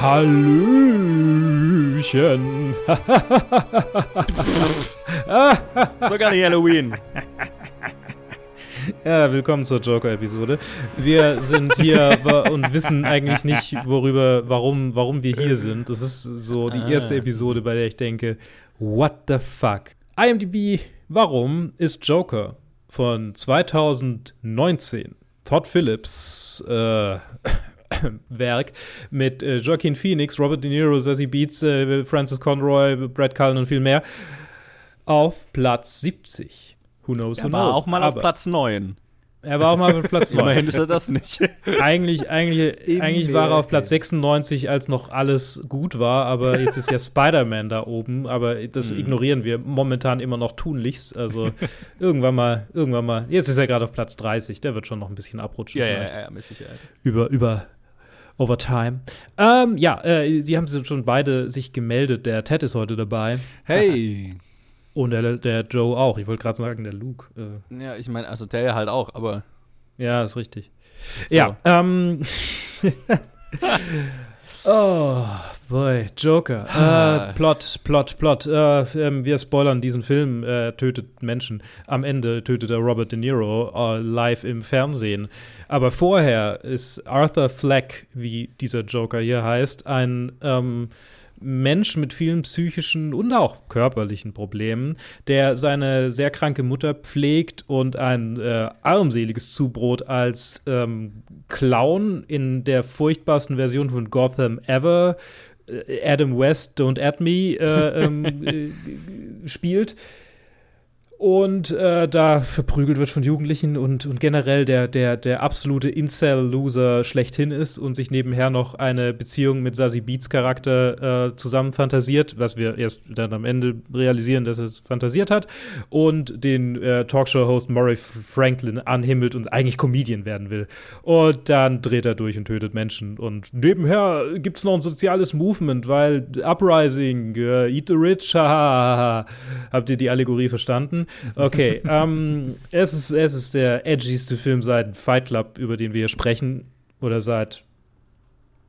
Hallöchen. Sogar nicht Halloween. Ja, willkommen zur Joker-Episode. Wir sind hier und wissen eigentlich nicht, worüber, warum, warum wir hier sind. Das ist so die erste Episode, bei der ich denke, what the fuck? IMDb, warum ist Joker von 2019? Todd Phillips, äh, Werk mit äh, Joaquin Phoenix, Robert De Niro, Sassy Beats, äh, Francis Conroy, Brad Cullen und viel mehr auf Platz 70. Who knows, who er war knows. auch mal Aber auf Platz 9. Er war auch mal auf Platz 9. Immerhin ist er das nicht. eigentlich, eigentlich, eigentlich war er auf Platz 96, als noch alles gut war, aber jetzt ist ja Spider-Man da oben, aber das Mhm. ignorieren wir momentan immer noch tunlichst. Also irgendwann mal, irgendwann mal, jetzt ist er gerade auf Platz 30, der wird schon noch ein bisschen abrutschen. ja, ja, vielleicht. ja, ja, mit Sicherheit. Über, über Overtime. Ähm, ja, äh, die haben schon beide sich gemeldet. Der Ted ist heute dabei. Hey. Und der, der Joe auch. Ich wollte gerade sagen, der Luke. Äh, Ja, ich meine, also der ja halt auch, aber ja, ist richtig. So. Ja, ähm. oh, boy, Joker. Ah. Äh, Plot, Plot, Plot. Äh, ähm, wir spoilern diesen Film. Er tötet Menschen. Am Ende tötet er Robert De Niro äh, live im Fernsehen. Aber vorher ist Arthur Fleck, wie dieser Joker hier heißt, ein ähm, Mensch mit vielen psychischen und auch körperlichen Problemen, der seine sehr kranke Mutter pflegt und ein äh, armseliges Zubrot als ähm, Clown in der furchtbarsten Version von Gotham ever, äh, Adam West, Don't Add Me, äh, ähm, äh, spielt. Und äh, da verprügelt wird von Jugendlichen und, und generell der, der, der absolute Incel-Loser schlechthin ist und sich nebenher noch eine Beziehung mit Sassy Beats Charakter äh, zusammen fantasiert, was wir erst dann am Ende realisieren, dass er es fantasiert hat, und den äh, Talkshow-Host Murray Franklin anhimmelt und eigentlich Comedian werden will. Und dann dreht er durch und tötet Menschen. Und nebenher gibt es noch ein soziales Movement, weil Uprising, äh, Eat the Rich, haha. Habt ihr die Allegorie verstanden? Okay, ähm, es, ist, es ist der edgyste Film seit Fight Club, über den wir hier sprechen. Oder seit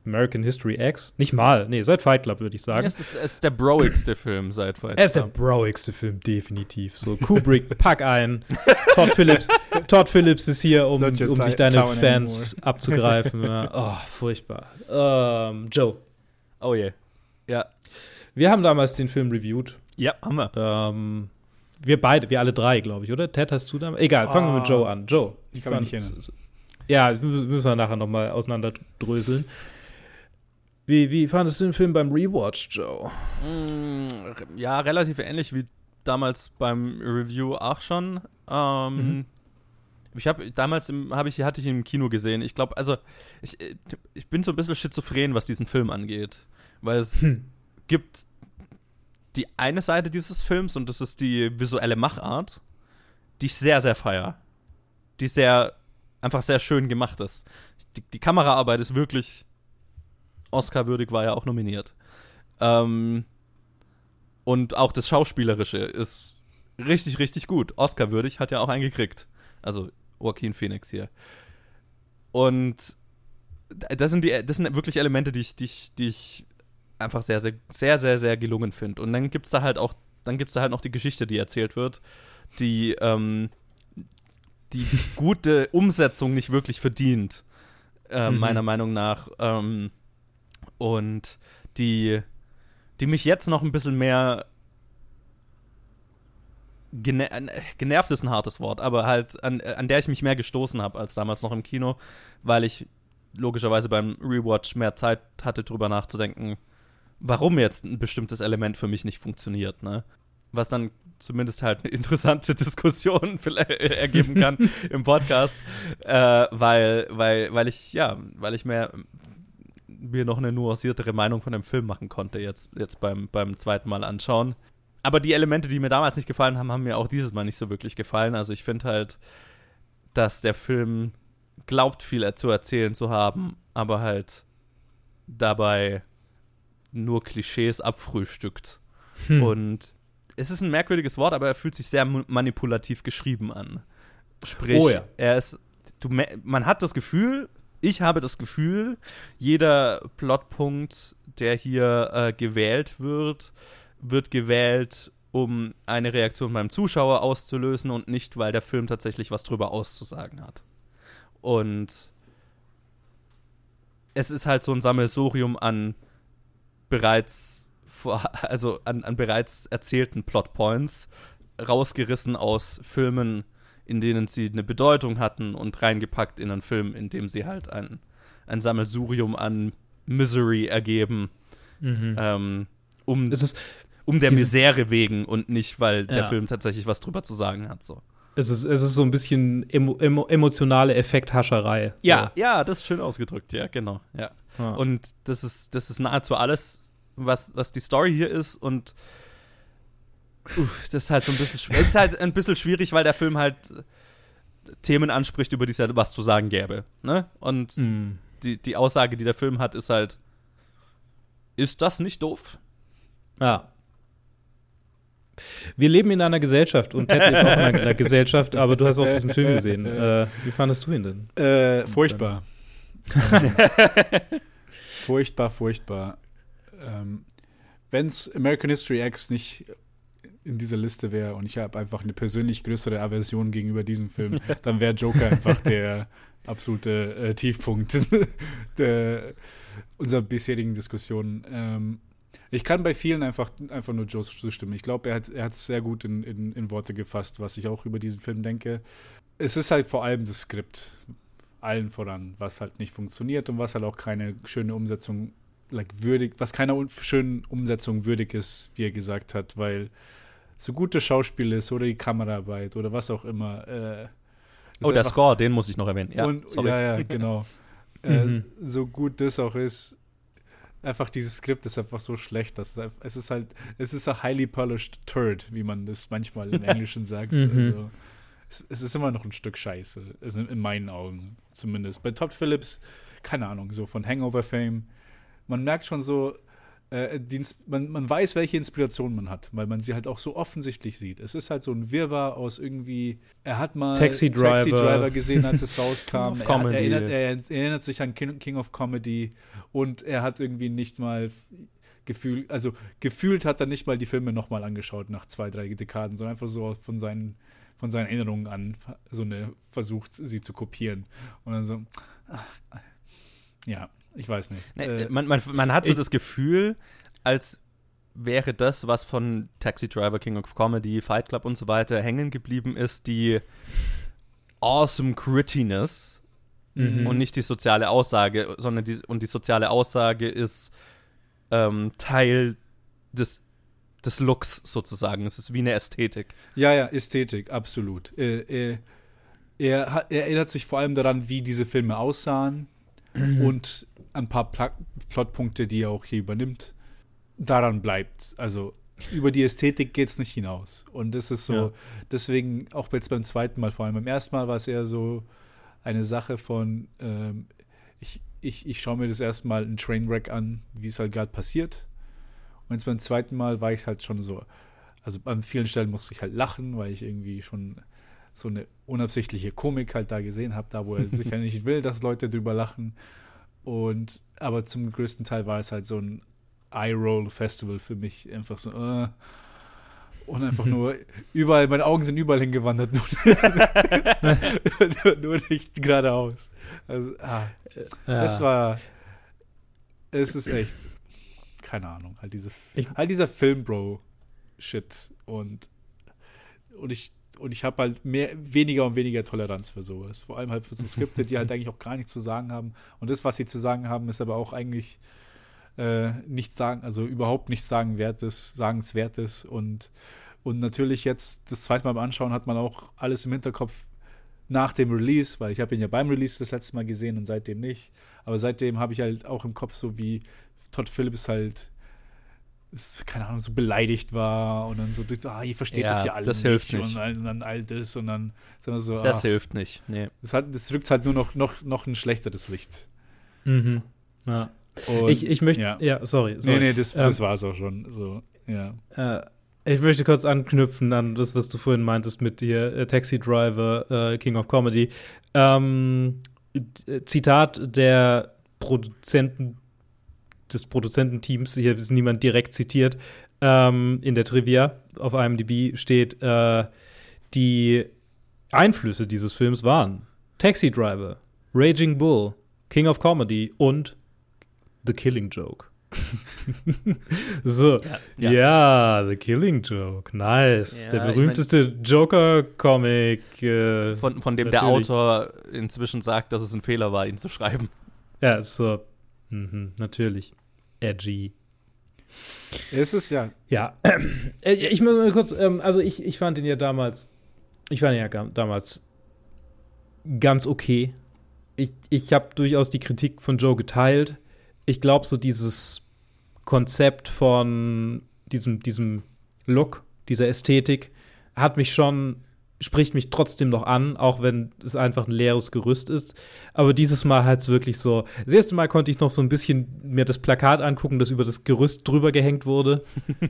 American History X? Nicht mal, nee, seit Fight Club, würde ich sagen. es ist, es ist der broigste Film seit Fight Er ist der Club. broigste Film, definitiv. So, Kubrick, pack ein. Todd Phillips, Todd Phillips ist hier, um, um sich deine town Fans abzugreifen. Ja. Oh, furchtbar. Ähm, Joe, Oh je. Ja. wir haben damals den Film reviewed. Ja, haben wir. Ähm, wir beide, wir alle drei, glaube ich, oder? Ted, hast du damals? Egal, fangen wir mit Ah, Joe an. Joe. ich kann mich nicht erinnern. Ja, müssen wir nachher nochmal auseinanderdröseln. Wie, wie fandest du den Film beim Rewatch, Joe? Mm, ja, relativ ähnlich wie damals beim Review auch schon. Ähm, Mhm. Ich habe damals im, hab ich, hatte ich ihn im Kino gesehen. Ich glaube, also ich, äh, ich bin so ein bisschen schizophren, was diesen Film angeht. Weil es Hm. gibt die eine Seite dieses Films und das ist die visuelle Machart, die ich sehr, sehr feier. Die sehr, einfach sehr schön gemacht ist. Die, die Kameraarbeit ist wirklich Oscar-würdig, war ja auch nominiert. Ähm, und auch das Schauspielerische ist richtig, richtig gut. Oscar-würdig hat ja auch einen gekriegt. Also Joaquin Phoenix hier. Und das sind, die, das sind wirklich Elemente, die ich, die ich, die ich einfach sehr, sehr, sehr, sehr, sehr gelungen finde. Und dann gibt es da halt auch, dann gibt es da halt noch die Geschichte, die erzählt wird, die ähm, die gute Umsetzung nicht wirklich verdient, äh, Mhm. meiner Meinung nach. Ähm, und die, die mich jetzt noch ein bisschen mehr gene äh, genervt ist ein hartes Wort, aber halt an, an der ich mich mehr gestoßen habe als damals noch im Kino, weil ich logischerweise beim Rewatch mehr Zeit hatte, drüber nachzudenken, warum jetzt ein bestimmtes Element für mich nicht funktioniert, ne? Was dann zumindest halt eine interessante Diskussion vielleicht ergeben kann im Podcast, äh, weil, weil, weil ich, ja, weil ich mehr mir noch eine nuanciertere Meinung von dem Film machen konnte, jetzt, jetzt beim, beim zweiten Mal anschauen. Aber die Elemente, die mir damals nicht gefallen haben, haben mir auch dieses Mal nicht so wirklich gefallen. Also ich finde halt, dass der Film glaubt, viel zu erzählen zu haben, aber halt dabei nur Klischees abfrühstückt. Hm. Und es ist ein merkwürdiges Wort, aber er fühlt sich sehr manipulativ geschrieben an. Sprich, Oh ja. er ist, du, man hat das Gefühl, ich habe das Gefühl, jeder Plotpunkt, der hier äh, gewählt wird, wird gewählt, um eine Reaktion beim Zuschauer auszulösen und nicht, weil der Film tatsächlich was drüber auszusagen hat. Und es ist halt so ein Sammelsurium an bereits vor, also an, an bereits erzählten Plotpoints, rausgerissen aus Filmen, in denen sie eine Bedeutung hatten und reingepackt in einen Film, in dem sie halt ein, ein Sammelsurium an Misery ergeben, mhm. ähm, um, ist, um der Misere wegen und nicht, weil der Film tatsächlich was drüber zu sagen hat. So. Es ist, es ist so ein bisschen emo, emo, emotionale Effekthascherei. Ja, so. ja, das ist schön ausgedrückt, ja, genau. Ja. Ah. Und das ist, das ist nahezu alles, was, was die Story hier ist und uff, das ist halt so ein bisschen schwierig. Es ist halt ein bisschen schwierig, weil der Film halt Themen anspricht, über die es ja was zu sagen gäbe. Ne? Und mm. die, die Aussage, die der Film hat, ist halt: Ist das nicht doof? Ja. Wir leben in einer Gesellschaft und Ted lebt auch in einer Gesellschaft, aber du hast auch diesen Film gesehen. Äh, wie fandest du ihn denn? Äh, furchtbar. furchtbar, furchtbar. Ähm, Wenn es American History X nicht in dieser Liste wäre und ich habe einfach eine persönlich größere Aversion gegenüber diesem Film, dann wäre Joker einfach der absolute äh, Tiefpunkt der, unserer bisherigen Diskussion. Ähm, ich kann bei vielen einfach, einfach nur Joe zustimmen. Ich glaube, er hat er es sehr gut in, in, in Worte gefasst, was ich auch über diesen Film denke. Es ist halt vor allem das Skript, allen voran, was halt nicht funktioniert und was halt auch keine schöne Umsetzung like, würdig, was keiner schönen Umsetzung würdig ist, wie er gesagt hat, weil so gut das Schauspiel ist oder die Kameraarbeit oder was auch immer. Äh, oh, der Score, den muss ich noch erwähnen. Ja, und, ja, ja, genau. äh, mhm. So gut das auch ist, einfach dieses Skript ist einfach so schlecht, dass es, es ist halt, es ist ein highly polished turd, wie man das manchmal im Englischen sagt. Mhm. Also, es, es, ist immer noch ein Stück Scheiße, also in meinen Augen zumindest. Bei Todd Phillips, keine Ahnung, so von Hangover Fame, man merkt schon so, äh, die, man, man weiß, welche Inspiration man hat, weil man sie halt auch so offensichtlich sieht. Es ist halt so ein Wirrwarr aus irgendwie, er hat mal Taxi Driver, Taxi Driver gesehen, als es rauskam. er, er, erinnert, er, erinnert, sich an King, King of Comedy und er hat irgendwie nicht mal gefühlt, also gefühlt hat er nicht mal die Filme nochmal angeschaut nach zwei, drei Dekaden, sondern einfach so von seinen, von seinen Erinnerungen an so eine versucht, sie zu kopieren. Und dann so, ach, ja, ich weiß nicht. Nee, äh, man, man, man hat so das Gefühl, als wäre das, was von Taxi Driver, King of Comedy, Fight Club und so weiter hängen geblieben ist, die awesome Grittiness mhm. und nicht die soziale Aussage, sondern die, und die soziale Aussage ist ähm, Teil des, des Looks sozusagen. Es ist wie eine Ästhetik. Ja, ja, Ästhetik, absolut. Äh, äh, er, er erinnert sich vor allem daran, wie diese Filme aussahen mhm. und ein paar Pl Plotpunkte, die er auch hier übernimmt, daran bleibt. Also über die Ästhetik geht es nicht hinaus. Und das ist so, ja. deswegen auch jetzt beim zweiten Mal, vor allem beim ersten Mal war es eher so eine Sache von, ähm, ich, ich, ich schaue mir das erstmal ein Trainwreck an, wie es halt gerade passiert. Und jetzt beim zweiten Mal war ich halt schon so, also an vielen Stellen musste ich halt lachen, weil ich irgendwie schon so eine unabsichtliche Komik halt da gesehen habe, da wo er sicher nicht will, dass Leute drüber lachen. Und aber zum größten Teil war es halt so ein Eye-Roll-Festival für mich. Einfach so, äh, und einfach nur überall, meine Augen sind überall hingewandert, nur, nur, nur nicht geradeaus. Also, ah, ja. es war, es ist echt, keine Ahnung, halt, diese, halt dieser Film-Bro-Shit und, und ich und ich habe halt mehr, weniger und weniger Toleranz für sowas. Vor allem halt für so Skripte, die halt eigentlich auch gar nichts zu sagen haben. Und das, was sie zu sagen haben, ist aber auch eigentlich äh, nichts sagen, also überhaupt nichts sagenwertes, sagenswertes. Und, und natürlich jetzt das zweite Mal beim Anschauen hat man auch alles im Hinterkopf nach dem Release, weil ich habe ihn ja beim Release das letzte Mal gesehen und seitdem nicht. Aber seitdem habe ich halt auch im Kopf so wie Todd Phillips halt keine Ahnung, so beleidigt war und dann so, ah, ihr versteht ja, das ja alles das hilft nicht. Und, und dann all das und dann sagen wir so, Das ach, hilft nicht, nee. Das, hat, das rückt halt nur noch, noch, noch ein schlechteres Licht. Mhm. Ja. Und, ich, ich möchte, ja. ja, sorry, sorry. Nee, nee, das, ähm, das war es auch schon, so, ja. Äh, ich möchte kurz anknüpfen an das, was du vorhin meintest mit dir, äh, Taxi Driver, äh, King of Comedy. Ähm, äh, Zitat der Produzenten des Produzententeams, hier ist niemand direkt zitiert, ähm, in der Trivia auf IMDb steht, äh, die Einflüsse dieses Films waren Taxi Driver, Raging Bull, King of Comedy und The Killing Joke. so, ja, ja. ja, The Killing Joke, nice. Ja, der berühmteste ich mein, Joker-Comic. Äh, von, von dem natürlich. der Autor inzwischen sagt, dass es ein Fehler war, ihn zu schreiben. Ja, so, mhm, natürlich. Edgy. Ist es ja. Ja, äh, ich muss mal kurz, ähm, also ich, ich fand ihn ja damals, ich fand ihn ja damals ganz okay. Ich, ich habe durchaus die Kritik von Joe geteilt. Ich glaube, so dieses Konzept von diesem, diesem Look, dieser Ästhetik, hat mich schon, spricht mich trotzdem noch an, auch wenn es einfach ein leeres Gerüst ist. Aber dieses Mal halt es wirklich so. Das erste Mal konnte ich noch so ein bisschen mir das Plakat angucken, das über das Gerüst drüber gehängt wurde.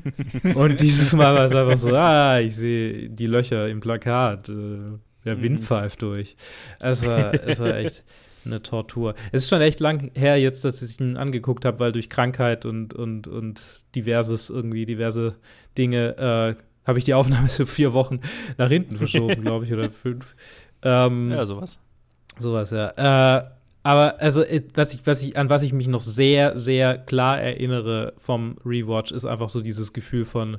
Und dieses Mal war es einfach so, ah, ich sehe die Löcher im Plakat. Äh, der Wind mhm. pfeift durch. Es war, es war echt eine Tortur. Es ist schon echt lang her jetzt, dass ich ihn angeguckt habe, weil durch Krankheit und, und, und diverses, irgendwie diverse Dinge, äh, habe ich die Aufnahme für vier Wochen nach hinten verschoben, glaube ich, oder fünf. Ähm, ja, sowas. Sowas, ja. Äh, aber also, was ich, was ich, an was ich mich noch sehr, sehr klar erinnere vom Rewatch, ist einfach so dieses Gefühl von,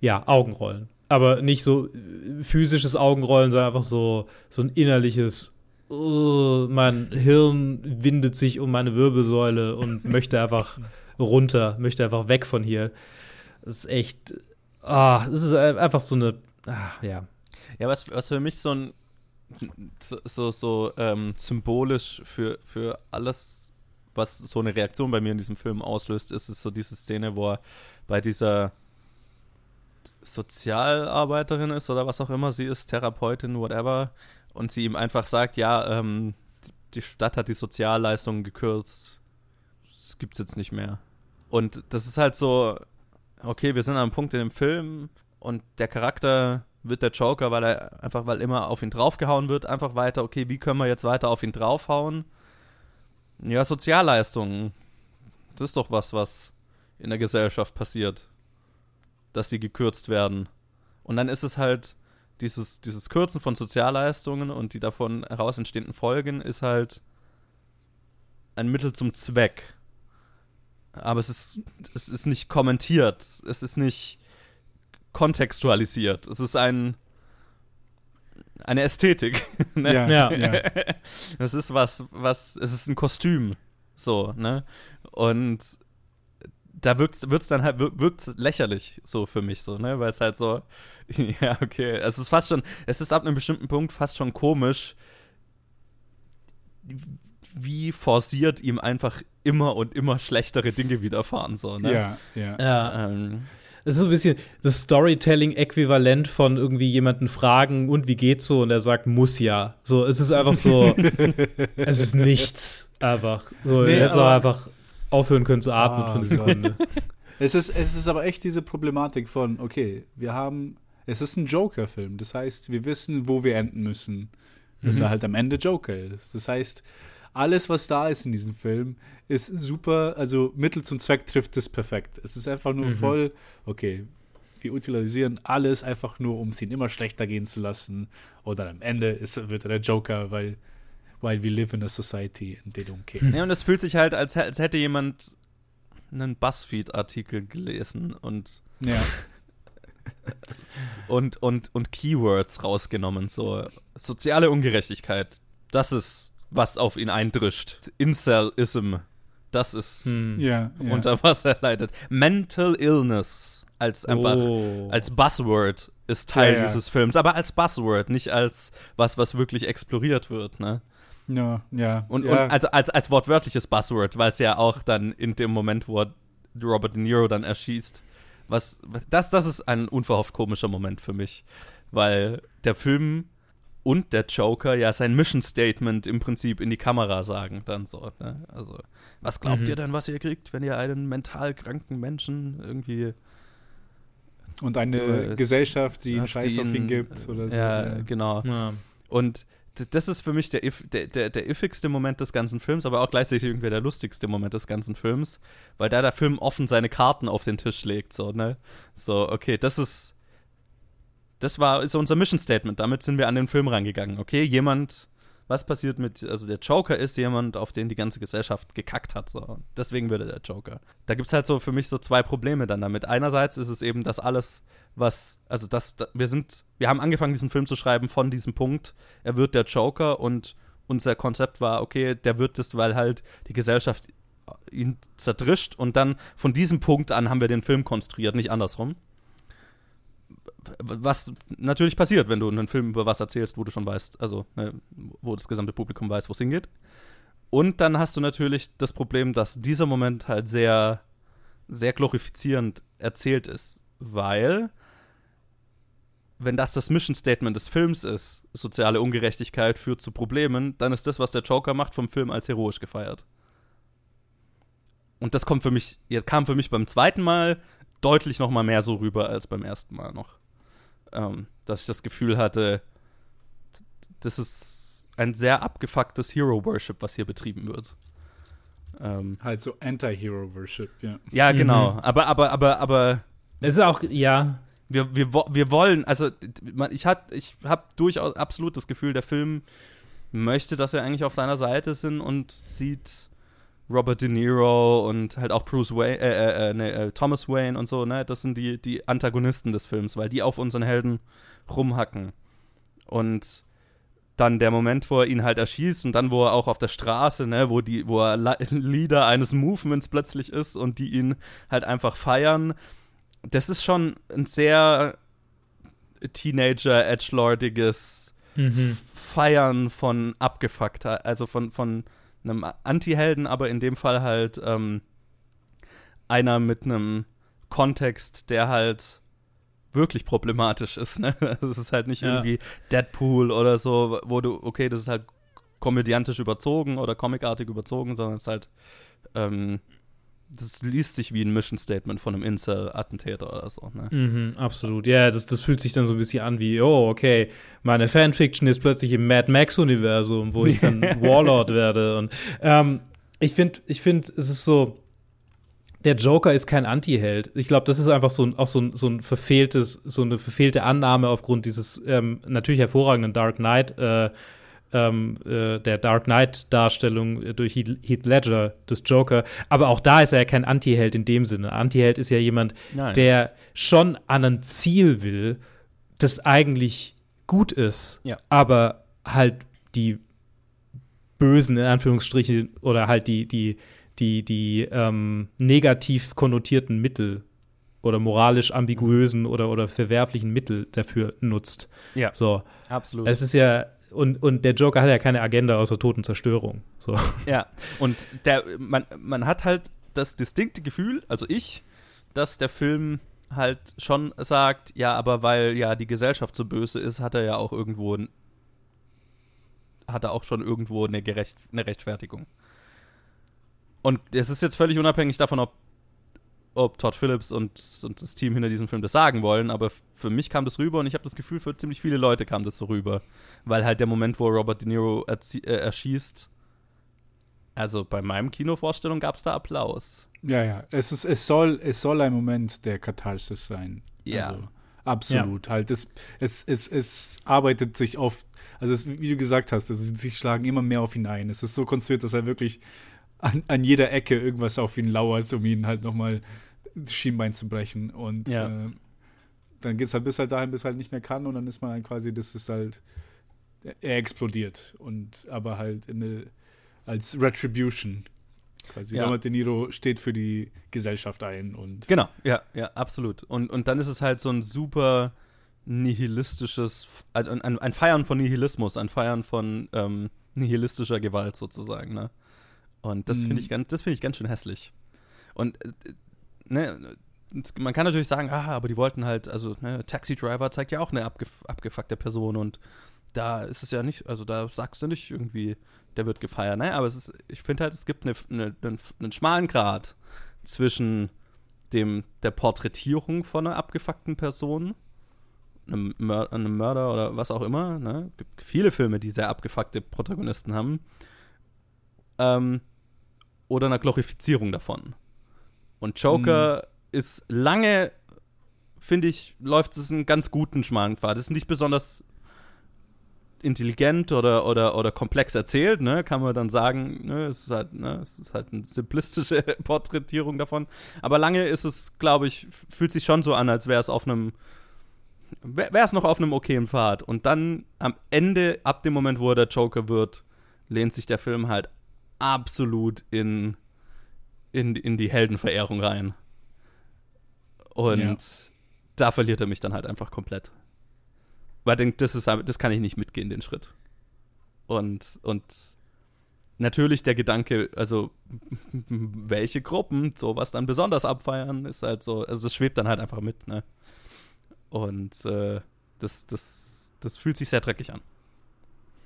ja, Augenrollen aber nicht so äh, physisches Augenrollen, sondern einfach so, so ein innerliches, uh, mein Hirn windet sich um meine Wirbelsäule und möchte einfach runter, möchte einfach weg von hier. Das ist echt, ah, das ist einfach so eine, ah, ja. Ja, was, was für mich so ein, so, so ähm, symbolisch für, für alles, was so eine Reaktion bei mir in diesem Film auslöst, ist es so diese Szene, wo er bei dieser Sozialarbeiterin ist oder was auch immer sie ist, Therapeutin, whatever, und sie ihm einfach sagt, ja, ähm, die Stadt hat die Sozialleistungen gekürzt, das gibt's jetzt nicht mehr. Und das ist halt so, okay, wir sind an einem Punkt in dem Film und der Charakter wird der Joker, weil er einfach, weil immer auf ihn draufgehauen wird, einfach weiter, okay, wie können wir jetzt weiter auf ihn draufhauen? Ja, Sozialleistungen. Das ist doch was, was in der Gesellschaft passiert dass sie gekürzt werden. Und dann ist es halt dieses, dieses Kürzen von Sozialleistungen und die davon heraus entstehenden Folgen ist halt ein Mittel zum Zweck. Aber es ist, es ist nicht kommentiert, es ist nicht kontextualisiert. Es ist ein eine Ästhetik. ne? ja, ja, ja. Es ist was, was, es ist ein Kostüm. So, ne? Und da wirkt es dann halt wirkt's lächerlich so für mich so, ne, weil es halt so ja, okay, es ist fast schon es ist ab einem bestimmten Punkt fast schon komisch wie forciert ihm einfach immer und immer schlechtere Dinge widerfahren so, ne? Ja, ja. ja. Ähm, es ist so ein bisschen das Storytelling-Äquivalent von irgendwie jemanden fragen, und wie geht's so? Und er sagt, muss ja. So, es ist einfach so, es ist nichts einfach. So, nee, er ist einfach aufhören können zu atmen oh, für eine Sekunde. es, ist, es ist aber echt diese Problematik von, okay, wir haben, es ist ein Joker-Film. Das heißt, wir wissen, wo wir enden müssen. Dass mhm. er halt am Ende Joker ist. Das heißt, alles, was da ist in diesem Film, ist super, also Mittel zum Zweck trifft es perfekt. Es ist einfach nur mhm. voll, okay, wir utilisieren alles einfach nur, um es ihn immer schlechter gehen zu lassen. Oder am Ende ist, wird er der Joker, weil while we live in a society and they don't care. Ja, und es fühlt sich halt, als, als hätte jemand einen Buzzfeed-Artikel gelesen und ja. und, und, und Keywords rausgenommen, so soziale Ungerechtigkeit, das ist, was auf ihn eindrischt. Incelism, das ist hm. ja, ja. unter was er leidet. Mental Illness als einfach oh. als Buzzword ist Teil ja, dieses Films, aber als Buzzword, nicht als was, was wirklich exploriert wird, ne? Ja, ja. Und, ja. und also als, als wortwörtliches Buzzword, weil es ja auch dann in dem Moment, wo Robert De Niro dann erschießt, was, das, das ist ein unverhofft komischer Moment für mich, weil der Film und der Joker ja sein Mission Statement im Prinzip in die Kamera sagen dann so. Ne? Also, was glaubt mhm. ihr denn, was ihr kriegt, wenn ihr einen mental kranken Menschen irgendwie und eine Gesellschaft, die einen Scheiß auf ihn gibt oder so. Ja, genau. Ja. Und das ist für mich der, der, der, der iffigste Moment des ganzen Films, aber auch gleichzeitig irgendwie der lustigste Moment des ganzen Films, weil da der Film offen seine Karten auf den Tisch legt, so, ne? So, okay, das ist, das war, ist unser Mission Statement, damit sind wir an den Film rangegangen, okay? Jemand, was passiert mit, also der Joker ist jemand, auf den die ganze Gesellschaft gekackt hat, so. Deswegen würde der Joker. Da gibt es halt so für mich so zwei Probleme dann damit. Einerseits ist es eben, dass alles was, also das, wir sind, wir haben angefangen, diesen Film zu schreiben von diesem Punkt, er wird der Joker und unser Konzept war, okay, der wird es, weil halt die Gesellschaft ihn zerdrischt und dann von diesem Punkt an haben wir den Film konstruiert, nicht andersrum. Was natürlich passiert, wenn du einen Film über was erzählst, wo du schon weißt, also ne, wo das gesamte Publikum weiß, wo es hingeht. Und dann hast du natürlich das Problem, dass dieser Moment halt sehr, sehr glorifizierend erzählt ist, weil wenn das das Mission Statement des Films ist, soziale Ungerechtigkeit führt zu Problemen, dann ist das, was der Joker macht, vom Film als heroisch gefeiert. Und das kommt für mich, kam für mich beim zweiten Mal deutlich noch mal mehr so rüber als beim ersten Mal noch. Ähm, dass ich das Gefühl hatte, das ist ein sehr abgefucktes Hero-Worship, was hier betrieben wird. Ähm, halt so Anti-Hero-Worship, ja. Ja, genau. Mhm. Aber, aber, aber, aber. Es ist auch, ja, wir, wir, wir wollen, also ich, hat, ich habe durchaus absolut das Gefühl, der Film möchte, dass wir eigentlich auf seiner Seite sind und sieht Robert De Niro und halt auch Bruce Wayne, äh, äh, äh, nee, äh, Thomas Wayne und so, ne? Das sind die, die Antagonisten des Films, weil die auf unseren Helden rumhacken. Und dann der Moment, wo er ihn halt erschießt und dann, wo er auch auf der Straße, ne, wo die, wo er Leader eines Movements plötzlich ist und die ihn halt einfach feiern das ist schon ein sehr Teenager-Edgelordiges mhm. Feiern von Abgefucktheit, also von, von einem Anti-Helden, aber in dem Fall halt ähm, einer mit einem Kontext, der halt wirklich problematisch ist. Ne? Es ist halt nicht ja. irgendwie Deadpool oder so, wo du, okay, das ist halt komödiantisch überzogen oder comicartig überzogen, sondern es ist halt ähm, das liest sich wie ein Mission Statement von einem Incel-Attentäter oder so. Ne? Mhm, absolut. Ja, das, das fühlt sich dann so ein bisschen an wie, oh, okay, meine Fanfiction ist plötzlich im Mad Max-Universum, wo ich dann Warlord werde. Und ähm, ich finde, ich find, es ist so, der Joker ist kein Anti-Held. Ich glaube, das ist einfach so, auch so ein, so ein verfehltes, so eine verfehlte Annahme aufgrund dieses ähm, natürlich hervorragenden Dark Knight äh, ähm, äh, der Dark Knight-Darstellung durch Heath Ledger des Joker. Aber auch da ist er ja kein Anti-Held in dem Sinne. Anti-Held ist ja jemand, Nein. der schon an ein Ziel will, das eigentlich gut ist, ja. aber halt die bösen, in Anführungsstrichen, oder halt die, die, die, die ähm, negativ konnotierten Mittel oder moralisch ambiguösen oder, oder verwerflichen Mittel dafür nutzt. Ja. So. Absolut. Es ist ja und, und der Joker hat ja keine Agenda außer Tod und Zerstörung. So. Ja, und der, man, man hat halt das distinkte Gefühl, also ich, dass der Film halt schon sagt, ja, aber weil ja die Gesellschaft so böse ist, hat er ja auch irgendwo hat er auch schon irgendwo eine, Gerecht, eine Rechtfertigung. Und es ist jetzt völlig unabhängig davon, ob ob Todd Phillips und, und das Team hinter diesem Film das sagen wollen, aber für mich kam das rüber und ich habe das Gefühl, für ziemlich viele Leute kam das so rüber. Weil halt der Moment, wo Robert De Niro äh, erschießt, also bei meinem Kinovorstellung gab es da Applaus. Ja, ja, es, ist, es, soll, es soll ein Moment der Katharsis sein. Ja. Also, absolut. Ja. Halt, es, es, es, es arbeitet sich oft, also es, wie du gesagt hast, also sie schlagen immer mehr auf ihn ein. Es ist so konstruiert, dass er wirklich an, an jeder Ecke irgendwas auf ihn lauert, um ihn halt nochmal das Schienbein zu brechen. Und ja. äh, dann geht es halt bis halt dahin, bis halt nicht mehr kann und dann ist man halt quasi, das ist halt, er explodiert. Und aber halt eine, als Retribution. Quasi ja. Robert De Niro steht für die Gesellschaft ein und. Genau, ja, ja, absolut. Und, und dann ist es halt so ein super nihilistisches, also ein, ein Feiern von Nihilismus, ein Feiern von ähm, nihilistischer Gewalt sozusagen, ne? Und das finde ich, mhm. ganz, find ich ganz schön hässlich. Und äh, ne, man kann natürlich sagen, ah, aber die wollten halt, also ne, Taxi Driver zeigt ja auch eine abgef abgefuckte Person und da ist es ja nicht, also da sagst du nicht irgendwie, der wird gefeiert, ne? Aber es ist, ich finde halt, es gibt eine, eine, einen, einen schmalen Grad zwischen dem, der Porträtierung von einer abgefuckten Person, einem, Mör einem Mörder oder was auch immer. Ne? Es gibt viele Filme, die sehr abgefuckte Protagonisten haben. Ähm, oder einer Glorifizierung davon. Und Joker mhm. ist lange, finde ich, läuft es einen ganz guten schmalen Pfad. Es ist nicht besonders intelligent oder, oder, oder komplex erzählt, ne, kann man dann sagen, ne, es ist halt, ne, es ist halt eine simplistische Porträtierung davon. Aber lange ist es, glaube ich, fühlt sich schon so an, als wäre es auf einem, wäre es noch auf einem okayen Pfad. Und dann am Ende, ab dem Moment, wo er der Joker wird, lehnt sich der Film halt absolut in, in, in die Heldenverehrung rein. Und ja. da verliert er mich dann halt einfach komplett. Weil ich das, ist, das kann ich nicht mitgehen, den Schritt. Und, und natürlich der Gedanke, also welche Gruppen sowas dann besonders abfeiern, ist halt so, also es schwebt dann halt einfach mit, ne? Und äh, das, das, das fühlt sich sehr dreckig an.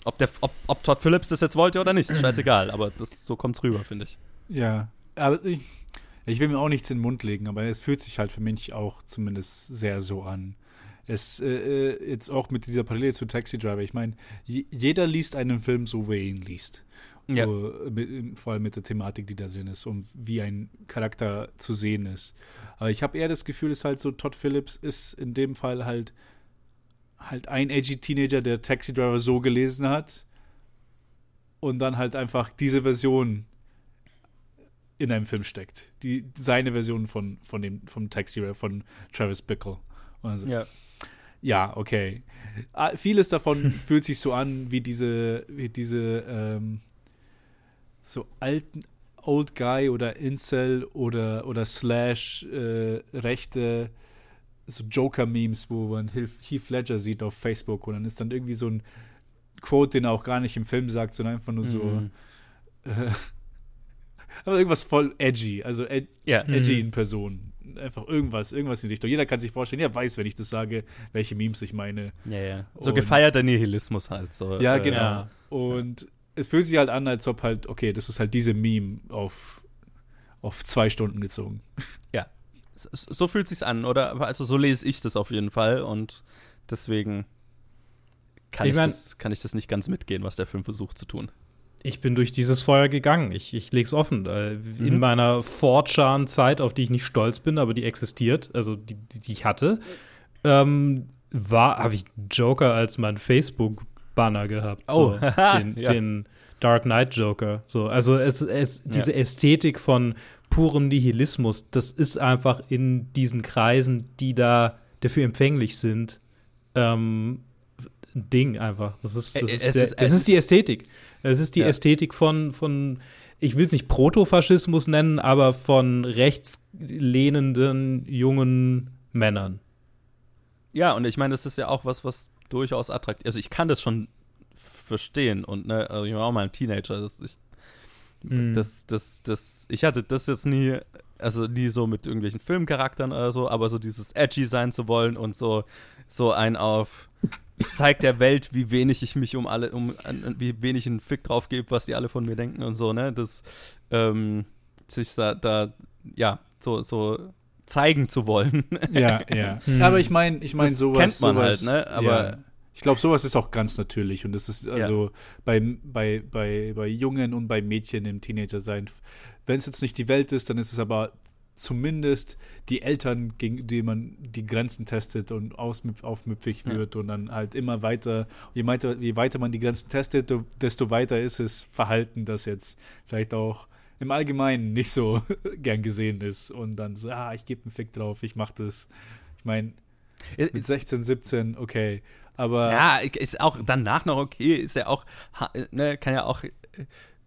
Ob, der, ob, ob Todd Phillips das jetzt wollte oder nicht, ist scheißegal, aber das, so kommt's rüber, finde ich. Ja, aber ich, ich will mir auch nichts in den Mund legen, aber es fühlt sich halt für mich auch zumindest sehr so an es äh, äh, jetzt auch mit dieser Parallele zu Taxi Driver, ich meine, jeder liest einen Film so, wie er ihn liest. Ja. Uh, mit, vor allem mit der Thematik, die da drin ist und wie ein Charakter zu sehen ist. Aber ich habe eher das Gefühl, es ist halt so, Todd Phillips ist in dem Fall halt halt ein edgy Teenager, der Taxi Driver so gelesen hat und dann halt einfach diese Version in einem Film steckt. Die, seine Version von, von dem, vom Taxi Driver, von Travis Bickle. Also, ja. Ja, okay. Ah, vieles davon fühlt sich so an wie diese, wie diese ähm, so alten Old Guy oder Incel oder, oder Slash äh, rechte so Joker-Memes, wo man Heath Ledger sieht auf Facebook und dann ist dann irgendwie so ein Quote, den er auch gar nicht im Film sagt, sondern einfach nur so mhm. äh, aber irgendwas voll edgy, also ed ja. edgy mhm. in Person einfach irgendwas, irgendwas in die Richtung. Jeder kann sich vorstellen, jeder weiß, wenn ich das sage, welche Memes ich meine. Ja, ja. So und, gefeierter Nihilismus halt. So. Ja, äh, genau. Ja. Und es fühlt sich halt an, als ob halt, okay, das ist halt diese Meme auf, auf zwei Stunden gezogen. Ja. So, fühlt sich's an, oder? Also so lese ich das auf jeden Fall und deswegen kann ich, ich mein, das, kann ich das nicht ganz mitgehen, was der Film versucht zu tun ich bin durch dieses Feuer gegangen. Ich, ich leg's offen. Äh, mhm. In meiner Fortschan-Zeit, auf die ich nicht stolz bin, aber die existiert, also die, die ich hatte, ähm, war, habe ich Joker als mein Facebook-Banner gehabt. Oh, so, den, ja. den, Dark Knight Joker. So, also es, es, diese ja. Ästhetik von purem Nihilismus, das ist einfach in diesen Kreisen, die da dafür empfänglich sind, ähm, ein Ding einfach. Das ist, das, ist, der, ist, das ist die Ästhetik. Es ist die ja. Ästhetik von, von ich will es nicht Protofaschismus nennen, aber von rechtslehnenden jungen Männern. Ja, und ich meine, das ist ja auch was, was durchaus attraktiv Also ich kann das schon verstehen und ne, also ich war auch mal ein Teenager, das, ich, mm. das, das, das, ich hatte das jetzt nie, also nie so mit irgendwelchen Filmcharakteren oder so, aber so dieses edgy sein zu wollen und so, so ein auf ich zeige der Welt, wie wenig ich mich um alle, um wie wenig einen Fick drauf gebe, was die alle von mir denken und so, ne? Das ähm, sich da, da, ja, so, so zeigen zu wollen. Ja, ja. Hm. Aber ich meine, ich meine, sowas. Kennt man sowas, halt, ne? Aber. Ja. Ich glaube, sowas ist auch ganz natürlich und das ist also ja. bei, bei, bei, bei Jungen und bei Mädchen im Teenager-Sein. Wenn es jetzt nicht die Welt ist, dann ist es aber zumindest die Eltern, gegen die man die Grenzen testet und aufmüpfig wird ja. und dann halt immer weiter, je weiter, je weiter man die Grenzen testet, desto weiter ist es Verhalten, das jetzt vielleicht auch im Allgemeinen nicht so gern gesehen ist und dann so, ah, ich gebe einen Fick drauf, ich mach das. Ich meine, mit 16, 17, okay, aber ja, ist auch danach noch okay, ist ja auch, ne, kann ja auch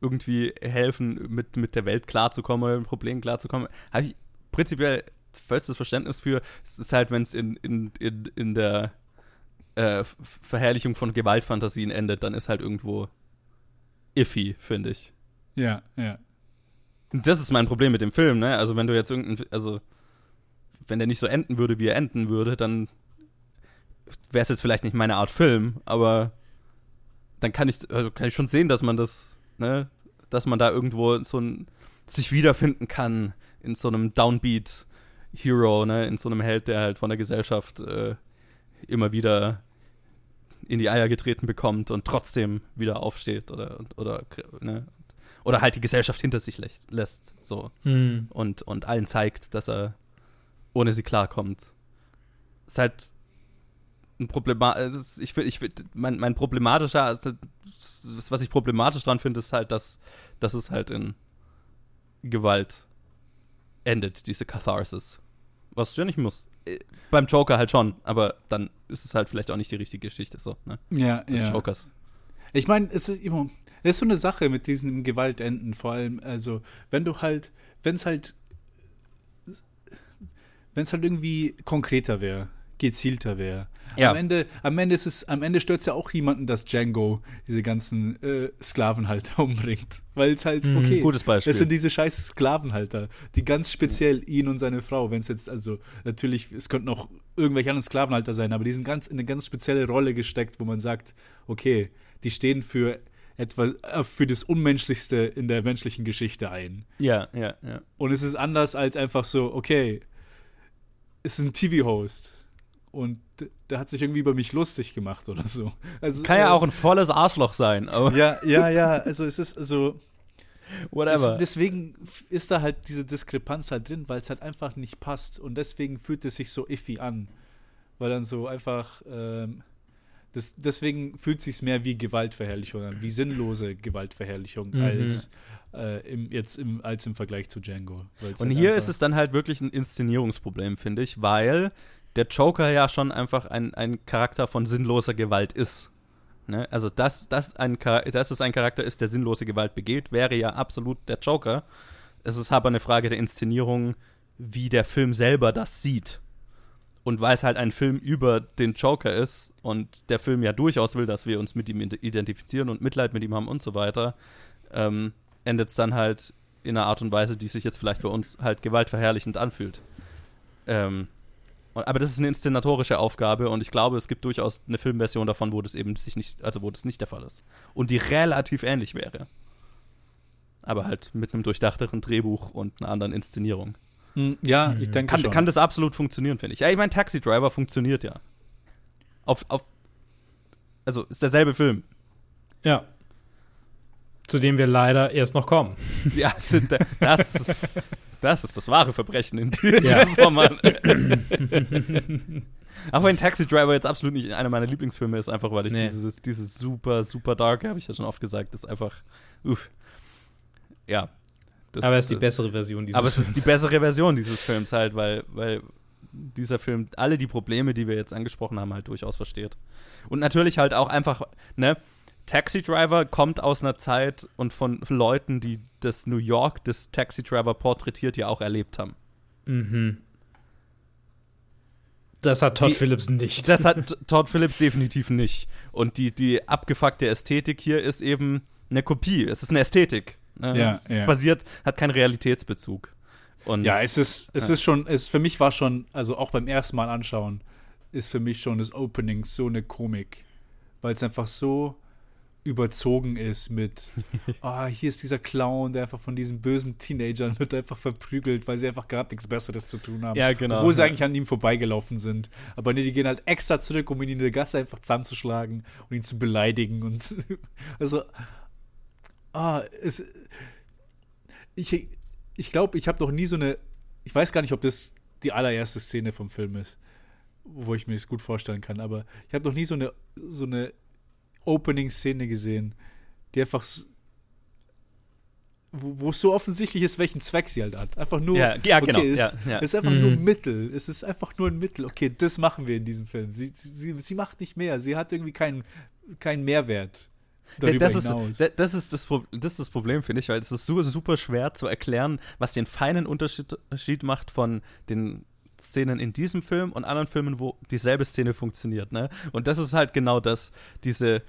irgendwie helfen, mit, mit der Welt klarzukommen oder mit Problemen klarzukommen. Habe ich prinzipiell vollstes Verständnis für. Es ist halt, wenn es in, in, in, in der äh, Verherrlichung von Gewaltfantasien endet, dann ist halt irgendwo iffy, finde ich. Ja, ja. Das ist mein Problem mit dem Film, ne? Also, wenn du jetzt irgendein, also, wenn der nicht so enden würde, wie er enden würde, dann wäre es jetzt vielleicht nicht meine Art Film, aber dann kann ich, also kann ich schon sehen, dass man das ne? Dass man da irgendwo so ein, sich wiederfinden kann in so einem Downbeat Hero, ne? In so einem Held, der halt von der Gesellschaft äh, immer wieder in die Eier getreten bekommt und trotzdem wieder aufsteht oder, oder, ne, oder halt die Gesellschaft hinter sich lässt, lässt so Hm. und, und allen zeigt, dass er ohne sie klarkommt. Ist halt ein Problema ich will, ich will, mein, mein problematischer, also was ich problematisch dran finde, ist halt, dass, dass es halt in Gewalt endet, diese Catharsis. Was ja nicht muss. Äh, Beim Joker halt schon, aber dann ist es halt vielleicht auch nicht die richtige Geschichte so, ne? Ja, Des ja. Jokers. Ich meine, es ist immer, es ist so eine Sache mit diesen Gewaltenden, vor allem, also, wenn du halt, wenn es halt, wenn es halt irgendwie konkreter wäre, gezielter wäre. Ja. Am Ende, am Ende ist es, am Ende stört es ja auch jemanden, dass Django diese ganzen äh, Sklavenhalter umbringt. Weil es halt, Mhm, okay, Gutes Beispiel. es sind diese scheiß Sklavenhalter, die ganz speziell ihn und seine Frau, wenn es jetzt, also natürlich, es könnten auch irgendwelche anderen Sklavenhalter sein, aber die sind ganz in eine ganz spezielle Rolle gesteckt, wo man sagt, okay, die stehen für etwas, äh, für das Unmenschlichste in der menschlichen Geschichte ein. ja, ja, ja. Und es ist anders als einfach so, okay, es ist ein TV-Host und der hat sich irgendwie über mich lustig gemacht oder so. Also, Kann ja äh, auch ein volles Arschloch sein, aber Ja, ja, ja, also es ist so. whatever. Des, deswegen ist da halt diese Diskrepanz halt drin, weil es halt einfach nicht passt. Und deswegen fühlt es sich so iffy an. Weil dann so einfach. Ähm, das, deswegen fühlt es sich mehr wie Gewaltverherrlichung an, wie sinnlose Gewaltverherrlichung Mhm. als, äh, im, jetzt im, als im Vergleich zu Django. Und halt hier ist es dann halt wirklich ein Inszenierungsproblem, finde ich, weil der Joker ja schon einfach ein, ein Charakter von sinnloser Gewalt ist. Ne? Also, dass, dass, ein, dass es ein Charakter ist, der sinnlose Gewalt begeht, wäre ja absolut der Joker. Es ist aber eine Frage der Inszenierung, wie der Film selber das sieht. Und weil es halt ein Film über den Joker ist und der Film ja durchaus will, dass wir uns mit ihm identifizieren und Mitleid mit ihm haben und so weiter, ähm, endet es dann halt in einer Art und Weise, die sich jetzt vielleicht für uns halt gewaltverherrlichend anfühlt. Ähm, aber das ist eine inszenatorische Aufgabe und ich glaube, es gibt durchaus eine Filmversion davon, wo das eben sich nicht, also wo das nicht der Fall ist. Und die relativ ähnlich wäre. Aber halt mit einem durchdachteren Drehbuch und einer anderen Inszenierung. Hm, Ja, ich Mhm. denke Kann, schon. kann das absolut funktionieren, finde ich. Ja, ich meine, Taxi Driver funktioniert ja. Auf, auf, also ist derselbe Film. Ja. Zu dem wir leider erst noch kommen. Ja, das ist, das ist das wahre Verbrechen in diesem Ja. Format. Auch wenn Taxi Driver jetzt absolut nicht einer meiner Lieblingsfilme ist, einfach weil ich Nee. dieses, dieses super, super dark, habe ich ja schon oft gesagt, ist einfach, uff. Ja. Das- Aber es ist die bessere Version dieses Aber es ist die Films. bessere Version dieses Films halt, weil, weil dieser Film alle die Probleme, die wir jetzt angesprochen haben, halt durchaus versteht. Und natürlich halt auch einfach, ne, Taxi Driver kommt aus einer Zeit und von Leuten, die das New York des Taxi Driver porträtiert, ja auch erlebt haben. Mhm. Das hat Todd Die- Phillips nicht. Das hat Todd Phillips definitiv nicht. Und die, die abgefuckte Ästhetik hier ist eben eine Kopie. Es ist eine Ästhetik. Ne? Ja, es ja. basiert, hat keinen Realitätsbezug. Und Ja, es ist, es Ja. ist schon, es für mich war schon, also auch beim ersten Mal anschauen, ist für mich schon das Opening so eine Komik, weil es einfach so überzogen ist mit, ah, hier ist dieser Clown, der einfach von diesen bösen Teenagern wird einfach verprügelt, weil sie einfach gerade nichts Besseres zu tun haben. Ja, genau. Obwohl sie ja. eigentlich an ihm vorbeigelaufen sind. Aber nee, die gehen halt extra zurück, um ihn in der Gasse einfach zusammenzuschlagen und ihn zu beleidigen. Und also, ah, es, ich, ich glaube, ich habe noch nie so eine, ich weiß gar nicht, ob das die allererste Szene vom Film ist, wo ich mir das gut vorstellen kann, aber ich habe noch nie so eine, so eine Opening-Szene gesehen, die einfach wo, es so offensichtlich ist, welchen Zweck sie halt hat. Einfach nur, Ja, ja, genau, es, ja, ja. ist einfach Mhm. nur ein Mittel. Es ist einfach nur ein Mittel. Okay, das machen wir in diesem Film. Sie, sie, sie, macht nicht mehr. Sie hat irgendwie keinen, keinen Mehrwert darüber das, ist, das, ist das, das ist das Problem, finde ich, weil es ist super, super schwer zu erklären, was den feinen Unterschied Unterschied macht von den Szenen in diesem Film und anderen Filmen, wo dieselbe Szene funktioniert. Ne? Und das ist halt genau das, diese.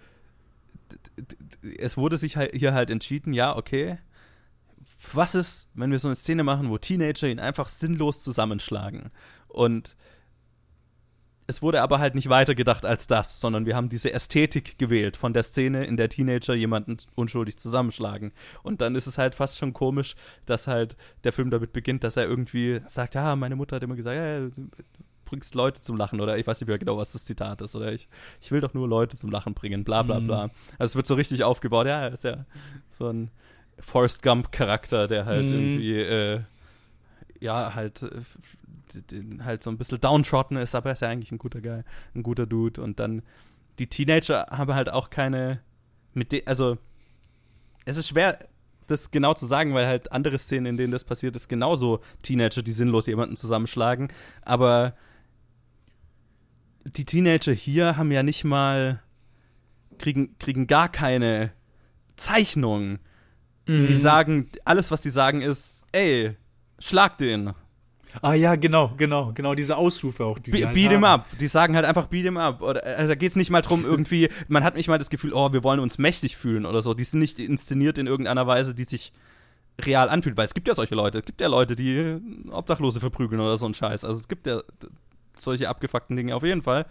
Es wurde sich hier halt entschieden, ja, okay, was ist, wenn wir so eine Szene machen, wo Teenager ihn einfach sinnlos zusammenschlagen? Und es wurde aber halt nicht weitergedacht als das, sondern wir haben diese Ästhetik gewählt von der Szene, in der Teenager jemanden unschuldig zusammenschlagen. Und dann ist es halt fast schon komisch, dass halt der Film damit beginnt, dass er irgendwie sagt, ja, meine Mutter hat immer gesagt, ja, bringst Leute zum Lachen oder ich weiß nicht mehr genau, was das Zitat ist oder ich, ich will doch nur Leute zum Lachen bringen, bla bla bla. Mhm. Also es wird so richtig aufgebaut, ja, ist ja so ein Forrest Gump-Charakter, der halt mhm. irgendwie, äh, ja, halt, äh, halt so ein bisschen downtrodden ist, aber er ist ja eigentlich ein guter Guy, ein guter Dude und dann die Teenager haben halt auch keine, mit de also es ist schwer, das genau zu sagen, weil halt andere Szenen, in denen das passiert ist, genauso Teenager, die sinnlos jemanden zusammenschlagen. Aber die Teenager hier haben ja nicht mal, kriegen, kriegen gar keine Zeichnung. Mhm. Die sagen, alles, was die sagen, ist, ey, schlag den. Ah ja, genau, genau, genau, diese Ausrufe auch. Die Be halt beat him up. Die sagen halt einfach beat him up. Oder, also da geht es nicht mal drum, irgendwie, man hat nicht mal das Gefühl, oh, wir wollen uns mächtig fühlen oder so. Die sind nicht inszeniert in irgendeiner Weise, die sich real anfühlt. Weil es gibt ja solche Leute. Es gibt ja Leute, die Obdachlose verprügeln oder so ein Scheiß. Also es gibt ja solche abgefuckten Dinge auf jeden Fall.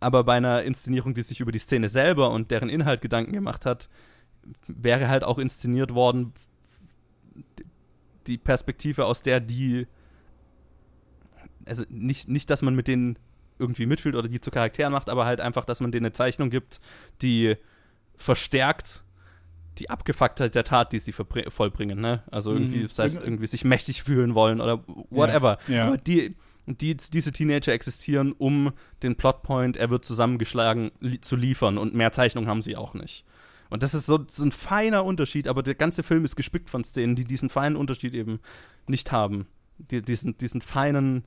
Aber bei einer Inszenierung, die sich über die Szene selber und deren Inhalt Gedanken gemacht hat, wäre halt auch inszeniert worden die Perspektive, aus der die, also nicht, nicht, dass man mit denen irgendwie mitfühlt oder die zu Charakteren macht, aber halt einfach, dass man denen eine Zeichnung gibt, die verstärkt die Abgefucktheit der Tat, die sie vollbringen, ne? Also irgendwie, mhm. sei es irgendwie sich mächtig fühlen wollen oder whatever. Ja. Ja. Aber die, die, diese Teenager existieren, um den Plotpoint, er wird zusammengeschlagen, li zu liefern und mehr Zeichnung haben sie auch nicht. Und das ist so, so ein feiner Unterschied, aber der ganze Film ist gespickt von Szenen, die diesen feinen Unterschied eben nicht haben. Die, diesen, diesen feinen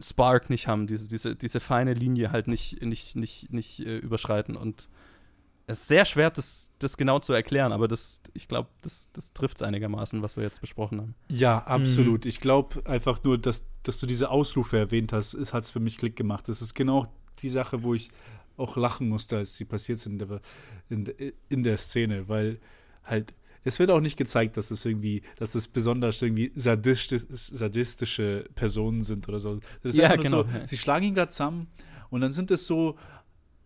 Spark nicht haben, diese, diese, diese feine Linie halt nicht, nicht, nicht, nicht äh, überschreiten. Und es ist sehr schwer, das, das genau zu erklären, aber das, ich glaube, das, das trifft es einigermaßen, was wir jetzt besprochen haben. Ja, absolut. Mhm. Ich glaube einfach nur, dass, dass du diese Ausrufe erwähnt hast, hat es für mich Klick gemacht. Das ist genau die Sache, wo ich auch lachen musste, als sie passiert sind in der, in, in der Szene, weil halt es wird auch nicht gezeigt, dass es irgendwie, dass es besonders irgendwie sadistisch, sadistische Personen sind oder so. Das ist ja, genau. So, sie schlagen ihn gerade zusammen und dann sind es so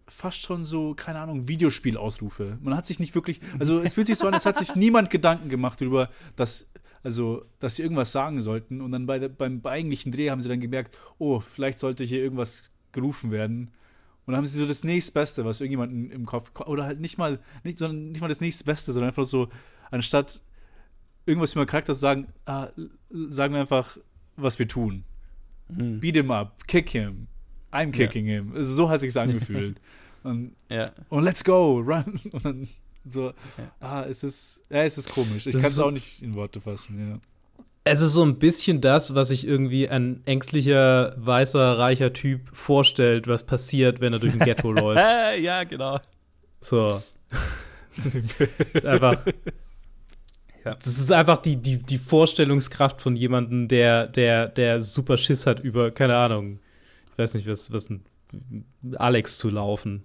fast schon so, keine Ahnung, Videospielausrufe. Man hat sich nicht wirklich, also es fühlt sich so an, als hat sich niemand Gedanken gemacht darüber, dass, also, dass sie irgendwas sagen sollten. Und dann bei beim eigentlichen Dreh haben sie dann gemerkt, oh, vielleicht sollte hier irgendwas gerufen werden. Und dann haben sie so das nächstbeste, was irgendjemand im Kopf, oder halt nicht mal, nicht, sondern nicht mal das nächstbeste, sondern einfach so, anstatt irgendwas über Charakter zu sagen, ah, sagen wir einfach, was wir tun. Mhm. Beat him up, kick him, I'm kicking ja. him. Also so hat sich angefühlt. und, ja. und let's go, run. Und dann so, ja. ah, es ist, ja, es ist komisch. Ich kann es auch nicht in Worte fassen, ja. Es ist so ein bisschen das, was sich irgendwie ein ängstlicher, weißer, reicher Typ vorstellt, was passiert, wenn er durch ein Ghetto läuft. ja, genau. So. ist einfach. Ja. Das ist einfach die, die, die Vorstellungskraft von jemandem, der, der, der super Schiss hat über, keine Ahnung, ich weiß nicht, was, was ein Alex zu laufen.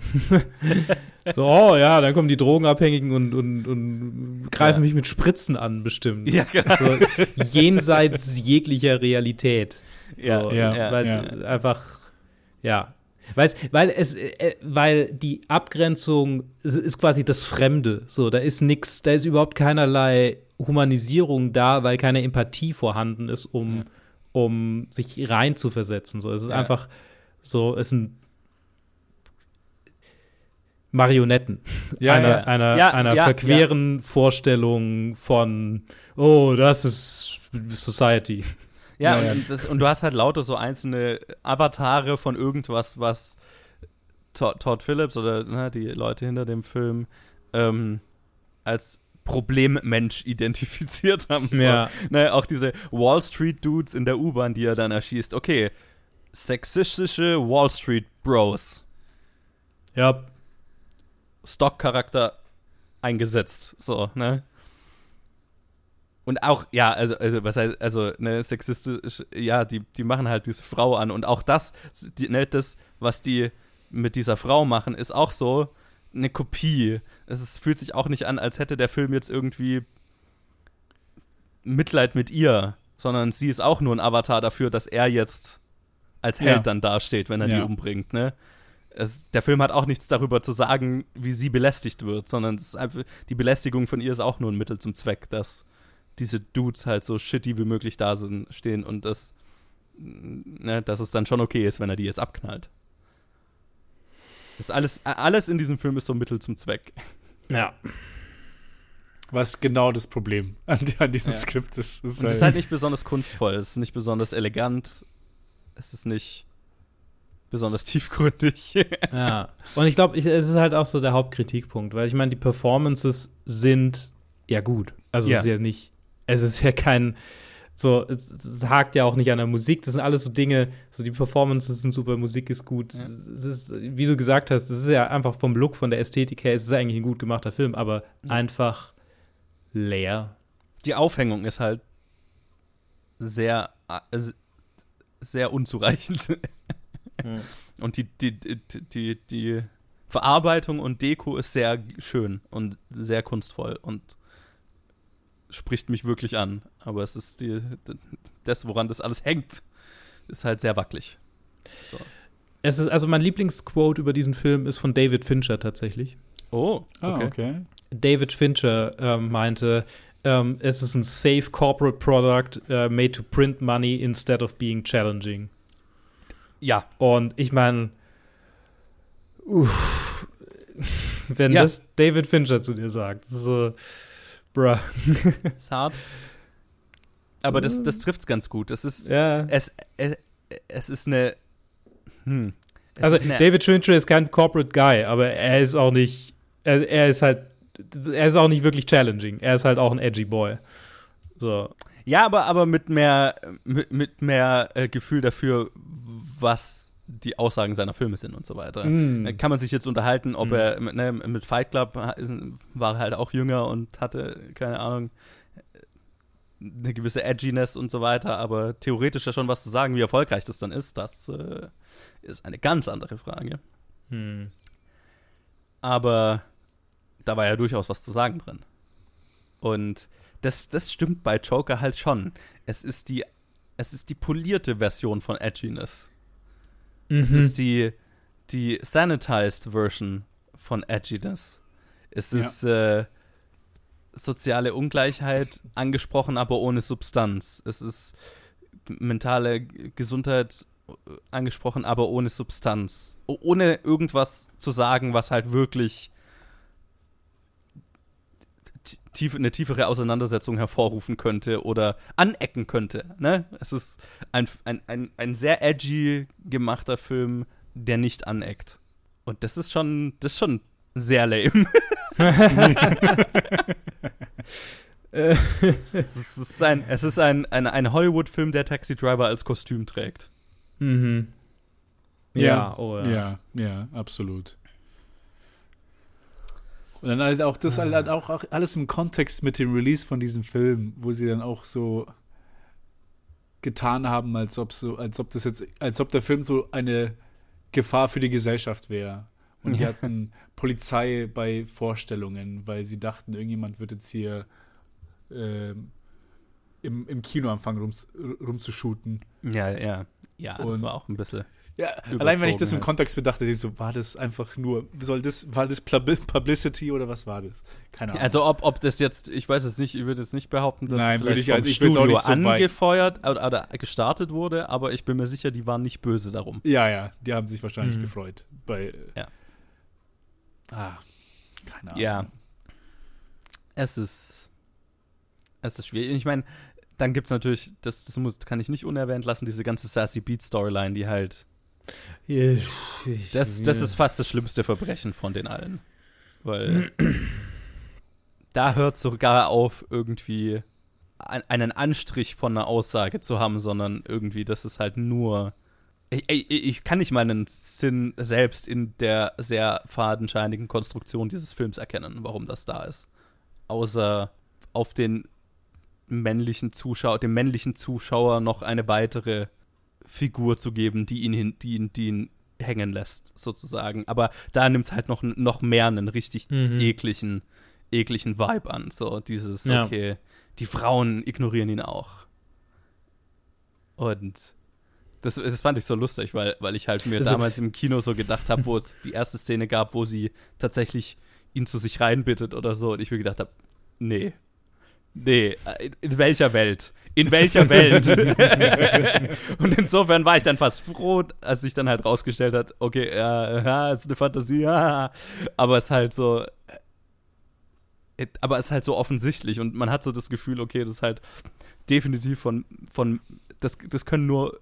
so, oh ja, dann kommen die Drogenabhängigen und, und, und greifen ja. mich mit Spritzen an, bestimmt. Ja, genau. So, jenseits jeglicher Realität. Ja, so, ja, weil ja. einfach, ja. Weil's, weil es, äh, weil die Abgrenzung ist quasi das Fremde. So, da ist nichts, da ist überhaupt keinerlei Humanisierung da, weil keine Empathie vorhanden ist, um, um sich reinzuversetzen. So, es ist einfach so, es sind Marionetten ja, einer, ja. einer, ja, einer verqueren Vorstellung von, oh, das ist Society. Ja, und, das, und, du hast halt lauter so einzelne Avatare von irgendwas, was Todd, Todd Phillips oder ne, die Leute hinter dem Film ähm, als Problemmensch identifiziert haben. So. Ja. Ne, auch diese Wall Street Dudes in der U-Bahn, die er dann erschießt. Okay, sexistische Wall Street Bros. Ja, Stock-Charakter eingesetzt. So, ne? Und auch, ja, also, also was heißt, also, ne, sexistisch, ja, die, die machen halt diese Frau an. Und auch das, die, ne, das, was die mit dieser Frau machen, ist auch so eine Kopie. Es ist, fühlt sich auch nicht an, als hätte der Film jetzt irgendwie Mitleid mit ihr, sondern sie ist auch nur ein Avatar dafür, dass er jetzt als Held ja. dann dasteht, wenn er ja. die umbringt, ne? es, der Film hat auch nichts darüber zu sagen, wie sie belästigt wird, sondern einfach, die Belästigung von ihr ist auch nur ein Mittel zum Zweck, dass diese Dudes halt so shitty wie möglich da sind, stehen und das ne, dass es dann schon okay ist, wenn er die jetzt abknallt. Das alles, alles in diesem Film ist so Mittel zum Zweck. Ja. Was genau das Problem an, an diesem Ja. Skript ist. ist Und es ist halt nicht besonders kunstvoll, es ist nicht besonders elegant, es ist nicht besonders tiefgründig. Ja. Und ich glaube, es ist halt auch so der Hauptkritikpunkt, weil ich meine, die Performances sind ja gut. Also Ja. es ist ja nicht, es ist ja kein, so, es, es hakt ja auch nicht an der Musik. Das sind alles so Dinge, so die Performances sind super, Musik ist gut. Ja. Es ist, wie du gesagt hast, es ist ja einfach vom Look, von der Ästhetik her, es ist eigentlich ein gut gemachter Film, aber einfach leer. Die Aufhängung ist halt sehr, äh, sehr unzureichend. Hm. Und die, die, die, die, die Verarbeitung und Deko ist sehr schön und sehr kunstvoll und spricht mich wirklich an. Aber es ist die, das, woran das alles hängt, ist halt sehr wackelig. Es ist, also mein Lieblingsquote über diesen Film ist von David Fincher tatsächlich. Oh, Ah, okay. okay. David Fincher ähm, meinte, ähm, es ist ein safe corporate product äh, made to print money instead of being challenging. Ja, Und ich meine, wenn Ja. das David Fincher zu dir sagt, so, bruh. ist hart. Aber das, das trifft's ganz gut. Es ist, ja. es, es, es ist eine, hm, es Also ist eine, David Fincher ist kein corporate guy, aber er ist auch nicht, er, er ist halt, er ist auch nicht wirklich challenging. Er ist halt auch ein edgy Boy. So. Ja, aber, aber mit mehr, mit, mit mehr äh, Gefühl dafür, was die Aussagen seiner Filme sind und so weiter. Mm. Da kann man sich jetzt unterhalten, ob Mm. er mit, ne, mit Fight Club war er halt auch jünger und hatte, keine Ahnung, eine gewisse Edginess und so weiter, aber theoretisch ja schon was zu sagen, wie erfolgreich das dann ist, das äh, ist eine ganz andere Frage. Hm. Aber da war ja durchaus was zu sagen drin. Und das, das stimmt bei Joker halt schon. Es ist die, es ist die polierte Version von Edginess. Es Mhm. ist die, die sanitized Version von Edginess. Es Ja. ist äh, soziale Ungleichheit angesprochen, aber ohne Substanz. Es ist mentale Gesundheit äh, angesprochen, aber ohne Substanz. Ohne irgendwas zu sagen, was halt wirklich tief, eine tiefere Auseinandersetzung hervorrufen könnte oder anecken könnte. Ne? Es ist ein, ein, ein, ein sehr edgy gemachter Film, der nicht aneckt. Und das ist schon, das ist schon sehr lame. Es ist, ein, es ist ein, ein, ein Hollywood-Film, der Taxi Driver als Kostüm trägt. mhm. Ja, oh ja. Ja, ja, absolut. Und dann halt auch das Ah. halt auch, auch alles im Kontext mit dem Release von diesem Film, wo sie dann auch so getan haben, als ob so, als ob das jetzt, als ob der Film so eine Gefahr für die Gesellschaft wäre. Und die hatten Polizei bei Vorstellungen, weil sie dachten, irgendjemand wird jetzt hier ähm, im, im Kino anfangen rum, rumzushooten. Ja, ja. Ja, das Und- war auch ein bisschen. Ja, allein wenn ich das im. Kontext bedachte, ich so, war das einfach nur, soll das, war das Publicity oder was war das? Keine Ahnung. Also ob, ob das jetzt, ich weiß es nicht, ich würde jetzt nicht behaupten, dass Nein, es vielleicht ich- vom ich Studio so weit- angefeuert oder, oder gestartet wurde, aber ich bin mir sicher, die waren nicht böse darum. ja, ja, die haben sich wahrscheinlich Mhm. gefreut. Bei, Ja. Ah, keine Ahnung. Ja. Es ist. Es ist schwierig. Ich meine, dann gibt es natürlich, das, das muss, kann ich nicht unerwähnt lassen, diese ganze Sassy Beat Storyline, die halt. Ich- ich- Das, das ist fast das schlimmste Verbrechen von den allen. Weil da hört sogar auf, irgendwie ein, einen Anstrich von einer Aussage zu haben, sondern irgendwie, das ist halt nur. Ich, ich, ich kann nicht mal einen Sinn selbst in der sehr fadenscheinigen Konstruktion dieses Films erkennen, warum das da ist. Außer auf den männlichen Zuschauer, dem männlichen Zuschauer noch eine weitere Figur zu geben, die ihn, hin, die ihn, die ihn hängen lässt, sozusagen. Aber da nimmt es halt noch, noch mehr einen richtig Mhm. ekligen, ekligen Vibe an. So dieses, Ja. okay, die Frauen ignorieren ihn auch. Und das, das fand ich so lustig, weil, weil ich halt mir Also- damals im Kino so gedacht habe, wo es die erste Szene gab, wo sie tatsächlich ihn zu sich reinbittet oder so. Und ich mir gedacht habe, nee. Nee, in, in welcher Welt? In welcher Welt? und insofern war ich dann fast froh, als sich dann halt rausgestellt hat, okay, ja, ja ist eine Fantasie, ja, aber es ist halt so, äh, aber es ist halt so offensichtlich und man hat so das Gefühl, okay, das ist halt definitiv von, von das, das können nur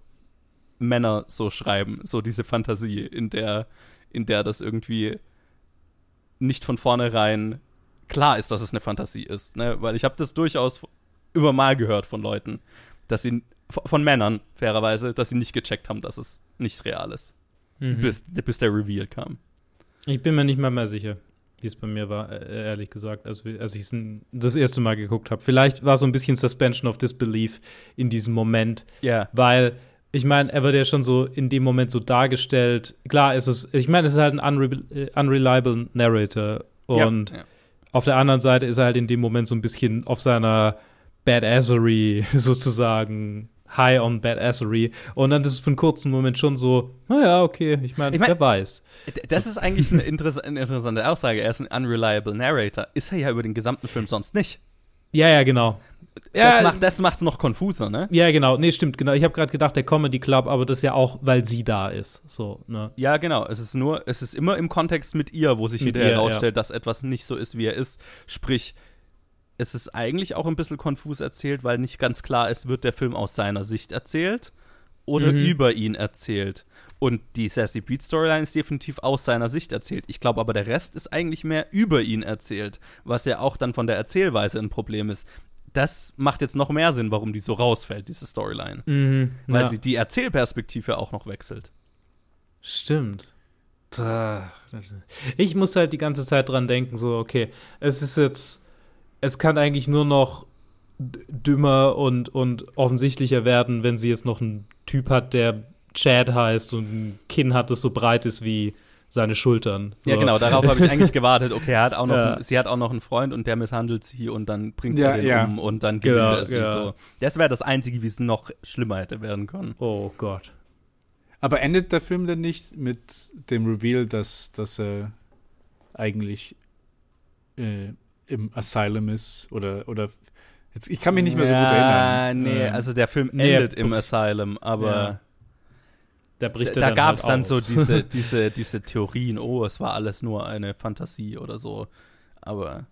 Männer so schreiben, so diese Fantasie, in der, in der das irgendwie nicht von vornherein klar ist, dass es eine Fantasie ist. Ne? Weil ich habe das durchaus immer mal gehört von Leuten, dass sie, von Männern, fairerweise, dass sie nicht gecheckt haben, dass es nicht real ist. Mhm. Bis, bis der Reveal kam. Ich bin mir nicht mal mehr sicher, wie es bei mir war, äh, ehrlich gesagt, als, als ich es das erste Mal geguckt habe. Vielleicht war so ein bisschen Suspension of Disbelief in diesem Moment, yeah. weil ich meine, er wird ja schon so in dem Moment so dargestellt. Klar ist es, ich meine, es ist halt ein unre äh, unreliable Narrator und ja, ja. auf der anderen Seite ist er halt in dem Moment so ein bisschen auf seiner Badassery sozusagen high on Badassery. Und dann ist es für einen kurzen Moment schon so, naja, okay, ich meine, ich mein, wer weiß. Das ist eigentlich eine, interess eine, interessante Aussage. Er ist ein unreliable Narrator. Ist er ja über den gesamten Film sonst nicht. Ja, ja, genau. Ja, das macht es noch konfuser, ne? Ja, genau. Nee, stimmt, genau. Ich habe gerade gedacht, der Comedy Club, aber das ist ja auch, weil sie da ist. So, ne? Ja, genau. Es ist nur, es ist immer im Kontext mit ihr, wo sich hinterher herausstellt, ja. dass etwas nicht so ist, wie er ist. Sprich, es ist eigentlich auch ein bisschen konfus erzählt, weil nicht ganz klar ist, wird der Film aus seiner Sicht erzählt oder mhm. über ihn erzählt. Und die Sassy Beat Storyline ist definitiv aus seiner Sicht erzählt. Ich glaube aber, der Rest ist eigentlich mehr über ihn erzählt, was ja auch dann von der Erzählweise ein Problem ist. Das macht jetzt noch mehr Sinn, warum die so rausfällt, diese Storyline. Mhm, Weil ja. sie die Erzählperspektive auch noch wechselt. Stimmt. Ich muss halt die ganze Zeit dran denken, so, okay, es ist jetzt es kann eigentlich nur noch dümmer und, und offensichtlicher werden, wenn sie jetzt noch einen Typ hat, der Chad heißt und ein Kinn hat, das so breit ist wie seine Schultern. So. Ja, genau, darauf habe ich eigentlich gewartet. Okay, er hat auch noch, ja. einen, sie hat auch noch einen Freund und der misshandelt sie und dann bringt ja, sie den ja. um und dann gibt genau, es ja. so. Das wäre das Einzige, wie es noch schlimmer hätte werden können. Oh Gott. Aber endet der Film denn nicht mit dem Reveal, dass, dass er eigentlich äh, im Asylum ist oder oder jetzt ich kann mich nicht mehr so gut erinnern. Nee, ähm, also der Film endet nee, im Asylum, aber ja. da, da gab es dann, halt dann so diese, diese, diese Theorien, oh, es war alles nur eine Fantasie oder so. Aber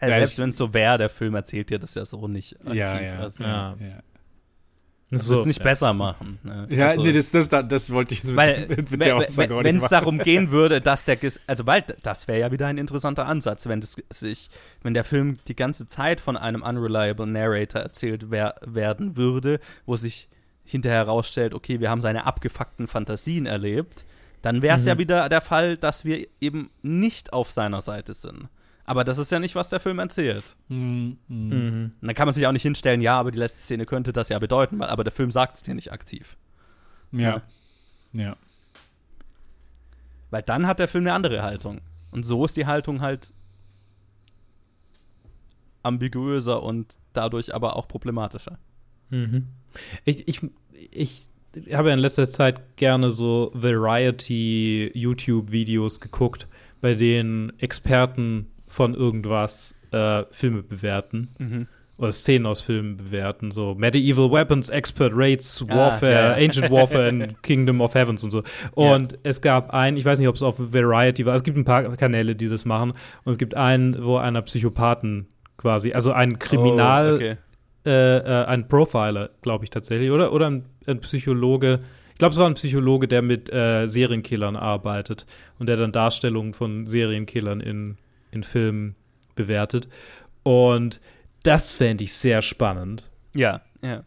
ja, selbst wenn es so wäre, der Film erzählt dir das ja so nicht. Aktiv, ja, ja, also. ja. ja. Das so, nicht ja. besser machen. Ne? Ja, also, nee, das, das, das, wollte ich jetzt weil, mit, mit der Aussage Wenn es darum gehen würde, dass der, also weil das wäre ja wieder ein interessanter Ansatz, wenn das sich, wenn der Film die ganze Zeit von einem unreliable Narrator erzählt wer, werden würde, wo sich hinterher herausstellt, okay, wir haben seine abgefuckten Fantasien erlebt, dann wäre es mhm. ja wieder der Fall, dass wir eben nicht auf seiner Seite sind. Aber das ist ja nicht, was der Film erzählt. Mhm. Mhm. dann kann man sich auch nicht hinstellen, ja, aber die letzte Szene könnte das ja bedeuten, weil, aber der Film sagt es dir nicht aktiv. Ja. ja. Weil dann hat der Film eine andere Haltung. Und so ist die Haltung halt ambiguöser und dadurch aber auch problematischer. Mhm. Ich, ich, ich habe ja in letzter Zeit gerne so Variety-YouTube-Videos geguckt, bei denen Experten von irgendwas äh, Filme bewerten. Mhm. Oder Szenen aus Filmen bewerten, so Medieval Weapons, Expert Rates, ah, Warfare, ah, ja. Ancient Warfare and Kingdom of Heavens und so. Und ja. es gab einen, ich weiß nicht, ob es auf Variety war, es gibt ein paar Kanäle, die das machen. Und es gibt einen, wo einer Psychopathen quasi, also ein Kriminal, oh, okay. äh, äh, ein Profiler, glaube ich tatsächlich, oder? Oder ein, ein Psychologe, ich glaube, es war ein Psychologe, der mit äh, Serienkillern arbeitet und der dann Darstellungen von Serienkillern in in Filmen bewertet. Und das fände ich sehr spannend. Ja, ja.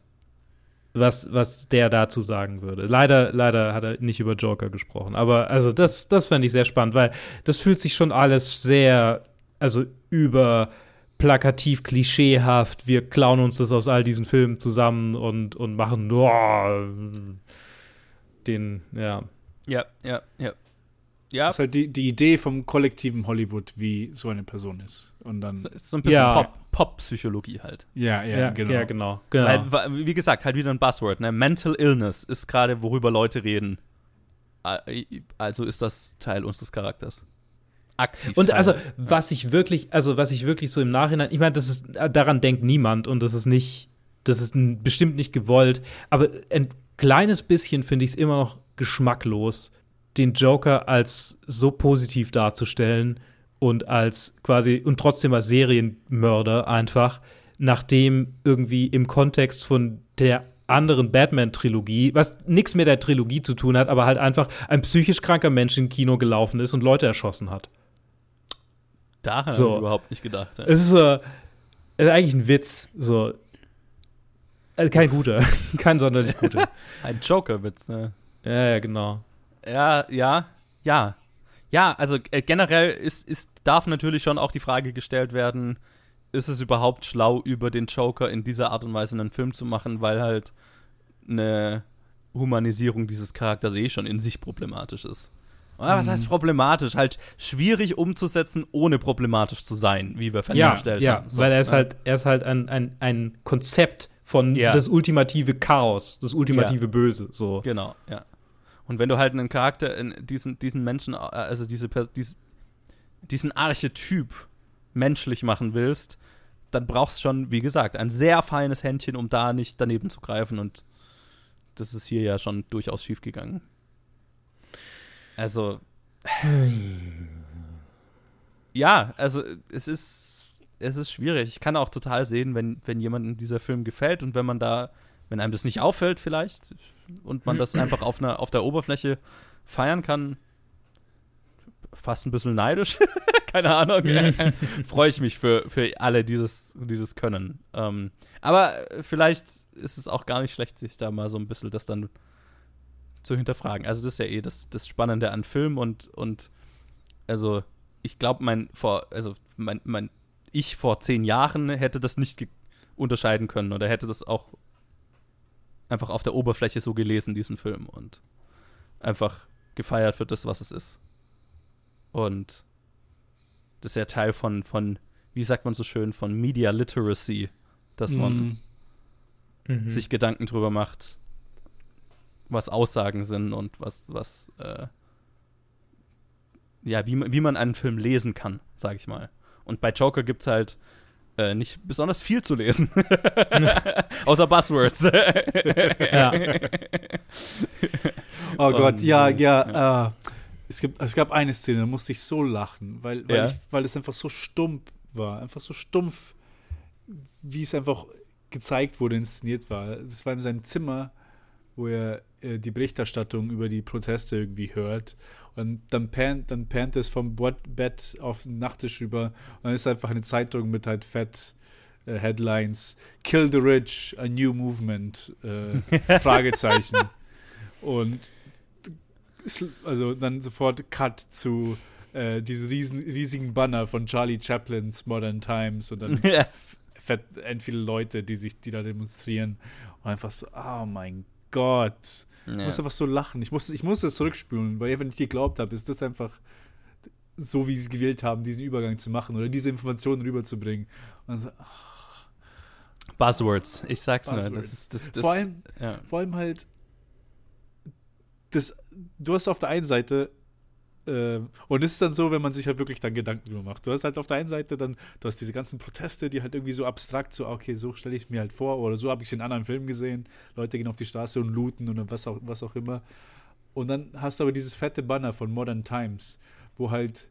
Was, was der dazu sagen würde. Leider, leider hat er nicht über Joker gesprochen. Aber also das, das fände ich sehr spannend, weil das fühlt sich schon alles sehr, also über plakativ, klischeehaft. Wir klauen uns das aus all diesen Filmen zusammen und, und machen oh, den, ja. Ja, ja, ja. Ja. Das ist halt die, die Idee vom kollektiven Hollywood, wie so eine Person ist. Und dann. Das ist so ein bisschen ja. Pop-Psychologie Pop halt. Ja, ja, ja, genau. Ja, genau. genau. Weil, wie gesagt, halt wieder ein Buzzword. Ne? Mental Illness ist gerade, worüber Leute reden. Also ist das Teil unseres Charakters. Aktiv. Und Teil. also, was ich wirklich, also was ich wirklich so im Nachhinein, ich meine, das ist, daran denkt niemand und das ist nicht das ist bestimmt nicht gewollt, aber ein kleines bisschen finde ich es immer noch geschmacklos, den Joker als so positiv darzustellen und als quasi und trotzdem als Serienmörder einfach, nachdem irgendwie im Kontext von der anderen Batman-Trilogie, was nichts mit der Trilogie zu tun hat, aber halt einfach ein psychisch kranker Mensch im Kino gelaufen ist und Leute erschossen hat. Da habe So. ich überhaupt nicht gedacht. Ja. Es ist, äh, es ist eigentlich ein Witz, so. Also kein guter, kein sonderlich guter. Ein Joker-Witz, ne? ja, ja, genau. Ja, ja, ja. Ja, also äh, generell ist, ist, darf natürlich schon auch die Frage gestellt werden, ist es überhaupt schlau, über den Joker in dieser Art und Weise einen Film zu machen, weil halt eine Humanisierung dieses Charakters eh schon in sich problematisch ist. Oder was heißt problematisch? Halt schwierig umzusetzen, ohne problematisch zu sein, wie wir Ja, festgestellt ja, haben. So, weil er ist ne? halt, er ist halt ein, ein, ein Konzept von Ja. das ultimative Chaos, das ultimative Böse, so. Genau, ja. Und wenn du halt einen Charakter, in diesen, diesen Menschen, äh, also diese, dies- diesen Archetyp menschlich machen willst, dann brauchst du schon, wie gesagt, ein sehr feines Händchen, um da nicht daneben zu greifen. Und das ist hier ja schon durchaus schief gegangen. Also. Ja, also es ist, es ist schwierig. Ich kann auch total sehen, wenn, wenn jemandem dieser Film gefällt und wenn man da, wenn einem das nicht auffällt vielleicht und man das einfach auf, einer, auf der Oberfläche feiern kann, fast ein bisschen neidisch, keine Ahnung, freue ich mich für, für alle, die das, die das können. Ähm, aber vielleicht ist es auch gar nicht schlecht, sich da mal so ein bisschen das dann zu hinterfragen. Also das ist ja eh das, das Spannende an Film und, und also ich glaube, mein vor, also mein, mein ich vor zehn Jahren hätte das nicht unterscheiden können oder hätte das auch einfach auf der Oberfläche so gelesen, diesen Film und einfach gefeiert für das, was es ist. Und das ist ja Teil von, von, wie sagt man so schön, von Media Literacy, dass man Mhm. Mhm. sich Gedanken drüber macht, was Aussagen sind und was, was, äh, ja, wie, man- wie man einen Film lesen kann, sag ich mal. Und bei Joker gibt's halt äh, nicht besonders viel zu lesen. Außer Buzzwords. Ja. Oh Gott, ja, äh, ja. Äh, es, gibt, es gab eine Szene, da musste ich so lachen, weil, weil, Ja. ich, weil es einfach so stumpf war. Einfach so stumpf, wie es einfach gezeigt wurde, inszeniert war. Es war in seinem Zimmer, wo er äh, die Berichterstattung über die Proteste irgendwie hört. Und dann pannt, dann pannt es vom Bett auf den Nachttisch über. Und dann ist einfach eine Zeitung mit halt fett äh, Headlines. Kill the Rich, a new movement. Äh, Fragezeichen. Und also dann sofort Cut zu äh, diesem riesen, riesigen Banner von Charlie Chaplins Modern Times und dann fett end viele Leute, die sich, die da demonstrieren und einfach so, oh mein Gott. Ich muss einfach so lachen. Ich musste, ich musste es zurückspülen, weil wenn ich geglaubt habe, ist das einfach so, wie sie es gewählt haben, diesen Übergang zu machen oder diese Informationen rüberzubringen. Und so, ach, Buzzwords, ich sag's nur. Buzzwords. Das ist, das, das, vor, allem, ja. vor allem halt, das, du hast auf der einen Seite, äh, und es ist dann so, wenn man sich halt wirklich dann Gedanken drüber macht. Du hast halt auf der einen Seite dann, du hast diese ganzen Proteste, die halt irgendwie so abstrakt, so, ah, okay, so stelle ich mir halt vor, oder so habe ich es in anderen Filmen gesehen. Leute gehen auf die Straße und looten und was auch, was auch immer. Und dann hast du aber dieses fette Banner von Modern Times, wo halt,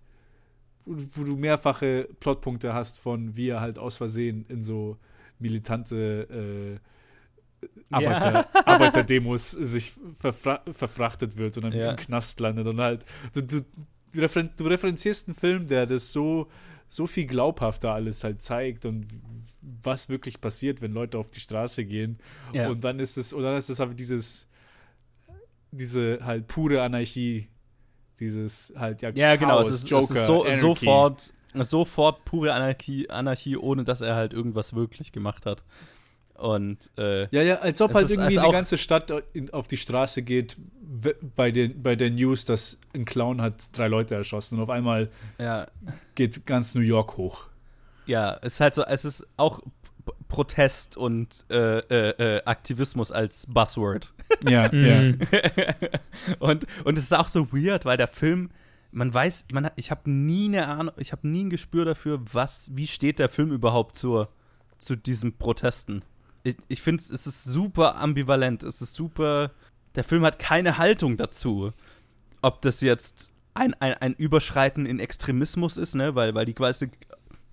wo, du mehrfache Plotpunkte hast von, wie er halt aus Versehen in so militante äh, Arbeiter, Arbeiterdemos sich verfra verfrachtet wird und dann Ja. im Knast landet und halt du, du, referen du referenzierst einen Film, der das so so viel glaubhafter alles halt zeigt und was wirklich passiert, wenn Leute auf die Straße gehen Ja. und dann ist es und dann ist es halt dieses diese halt pure Anarchie dieses halt ja, Ja, genau. Chaos, es ist, Joker, es ist so, sofort, sofort pure Anarchie, Anarchie, ohne dass er halt irgendwas wirklich gemacht hat. Und äh, Ja, ja, als ob halt ist- irgendwie eine auch- ganze Stadt auf die Straße geht bei, den, bei der News, dass ein Clown hat drei Leute erschossen und auf einmal ja, geht ganz New York hoch. ja, es ist halt so, es ist auch Protest und äh, äh, äh, Aktivismus als Buzzword. Ja, Mhm. und, und es ist auch so weird, weil der Film, man weiß, man hat, ich habe nie eine Ahnung, ich habe nie ein Gespür dafür, was, wie steht der Film überhaupt zur, zu diesen Protesten. Ich, ich finde, es ist super ambivalent. Es ist super. Der Film hat keine Haltung dazu. Ob das jetzt ein, ein, ein Überschreiten in Extremismus ist, ne, weil, weil die quasi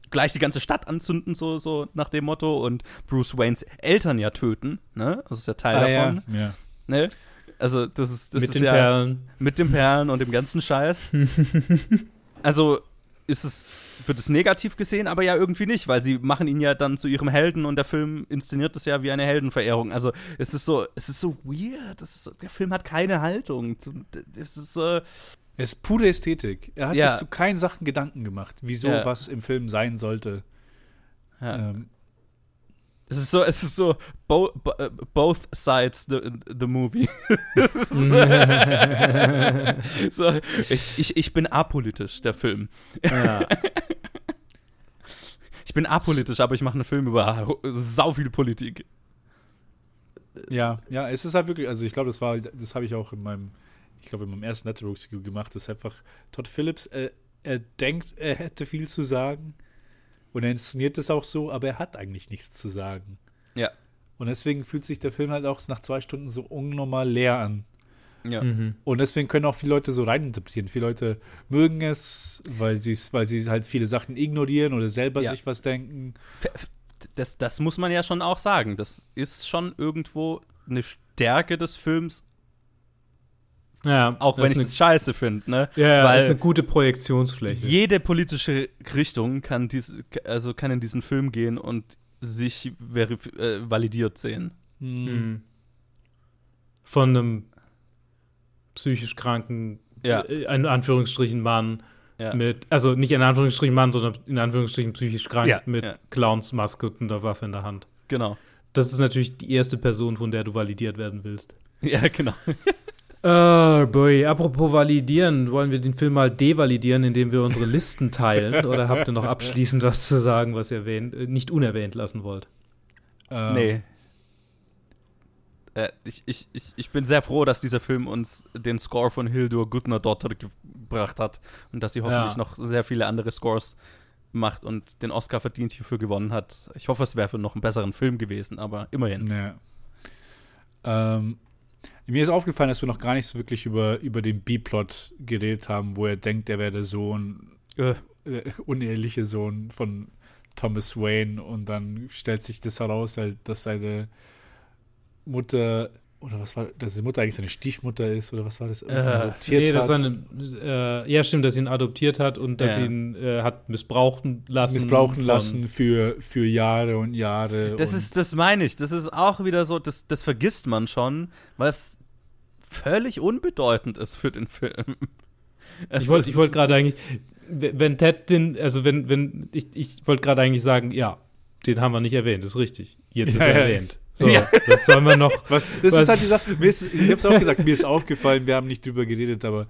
gleich die ganze Stadt anzünden, so, so nach dem Motto, und Bruce Waynes Eltern ja töten, ne? Das ist ja Teil Ah, davon. ja. ja. Ne? Also, das ist, das Mit ist den ja Perlen. mit den Perlen und dem ganzen Scheiß. also ist es, wird es negativ gesehen, aber ja irgendwie nicht, weil sie machen ihn ja dann zu ihrem Helden und der Film inszeniert es ja wie eine Heldenverehrung. Also es ist so, es ist so weird. Ist so, der Film hat keine Haltung. Es ist so, Es ist pure Ästhetik. Er hat Ja. sich zu keinen Sachen Gedanken gemacht, wieso Ja. was im Film sein sollte. ja. Ähm, es ist so, es ist so bo bo äh, both sides the, the movie. so, ich, ich, ich bin apolitisch, der Film. ja. Ich bin apolitisch, aber ich mache einen Film über sau viel Politik. ja, ja, es ist halt wirklich, also ich glaube, das war, das habe ich auch in meinem, ich glaube, in meinem ersten Network-Review gemacht, dass einfach Todd Phillips, äh, er denkt, er hätte viel zu sagen und er inszeniert es auch so, aber er hat eigentlich nichts zu sagen. Ja. Und deswegen fühlt sich der Film halt auch nach zwei Stunden so unnormal leer an. Ja. Mhm. Und deswegen können auch viele Leute so reininterpretieren. Viele Leute mögen es, weil sie weil sie halt viele Sachen ignorieren oder selber Ja. sich was denken. das, das muss man ja schon auch sagen. Das ist schon irgendwo eine Stärke des Films, ja auch wenn ich es scheiße finde. Ne? ja, ja, weil das ist eine gute Projektionsfläche. jede politische Richtung kann, dies, also kann in diesen Film gehen und sich äh, validiert sehen. Mhm. Von einem psychisch kranken, Ja. äh, in Anführungsstrichen Mann Ja. mit, also nicht in Anführungsstrichen Mann, sondern in Anführungsstrichen psychisch krank Ja, mit ja. Clownsmaske und einer Waffe in der Hand. Genau. Das ist natürlich die erste Person, von der du validiert werden willst. Ja, genau. Oh boy, apropos validieren, wollen wir den Film mal devalidieren, indem wir unsere Listen teilen? Oder habt ihr noch abschließend was zu sagen, was ihr erwähnt, äh, nicht unerwähnt lassen wollt? Ähm, Nee. Äh, ich, ich, ich, ich bin sehr froh, dass dieser Film uns den Score von Hildur Gudnadottir gebracht hat und dass sie hoffentlich Ja. noch sehr viele andere Scores macht und den Oscar verdient hierfür gewonnen hat. Ich hoffe, es wäre für noch einen besseren Film gewesen, aber immerhin. Ja. Ähm, mir ist aufgefallen, dass wir noch gar nicht so wirklich über, über den B-Plot geredet haben, wo er denkt, er wäre der Sohn, Äh, äh, uneheliche Sohn von Thomas Wayne. Und dann stellt sich das heraus, halt, dass seine Mutter oder was war, dass die Mutter eigentlich seine Stiefmutter ist oder was war das? Adoptiert nee, hat. ist eine, äh, ja, stimmt, dass sie ihn adoptiert hat und dass Ja. sie ihn äh, hat missbrauchen lassen. missbrauchen lassen für, für Jahre und Jahre. das und ist, das meine ich. Das ist auch wieder so, das, das vergisst man schon, weil es völlig unbedeutend ist für den Film. Es Ich wollte wollt gerade eigentlich, wenn Ted den, also wenn, wenn, ich, ich wollte gerade eigentlich sagen, ja, den haben wir nicht erwähnt, ist richtig. Jetzt ist Ja, er ja. erwähnt. So, Ja. das sollen wir noch. Was, das Was- ist halt die Sache. Mir ist, ich habe es auch gesagt, mir ist aufgefallen, wir haben nicht drüber geredet, aber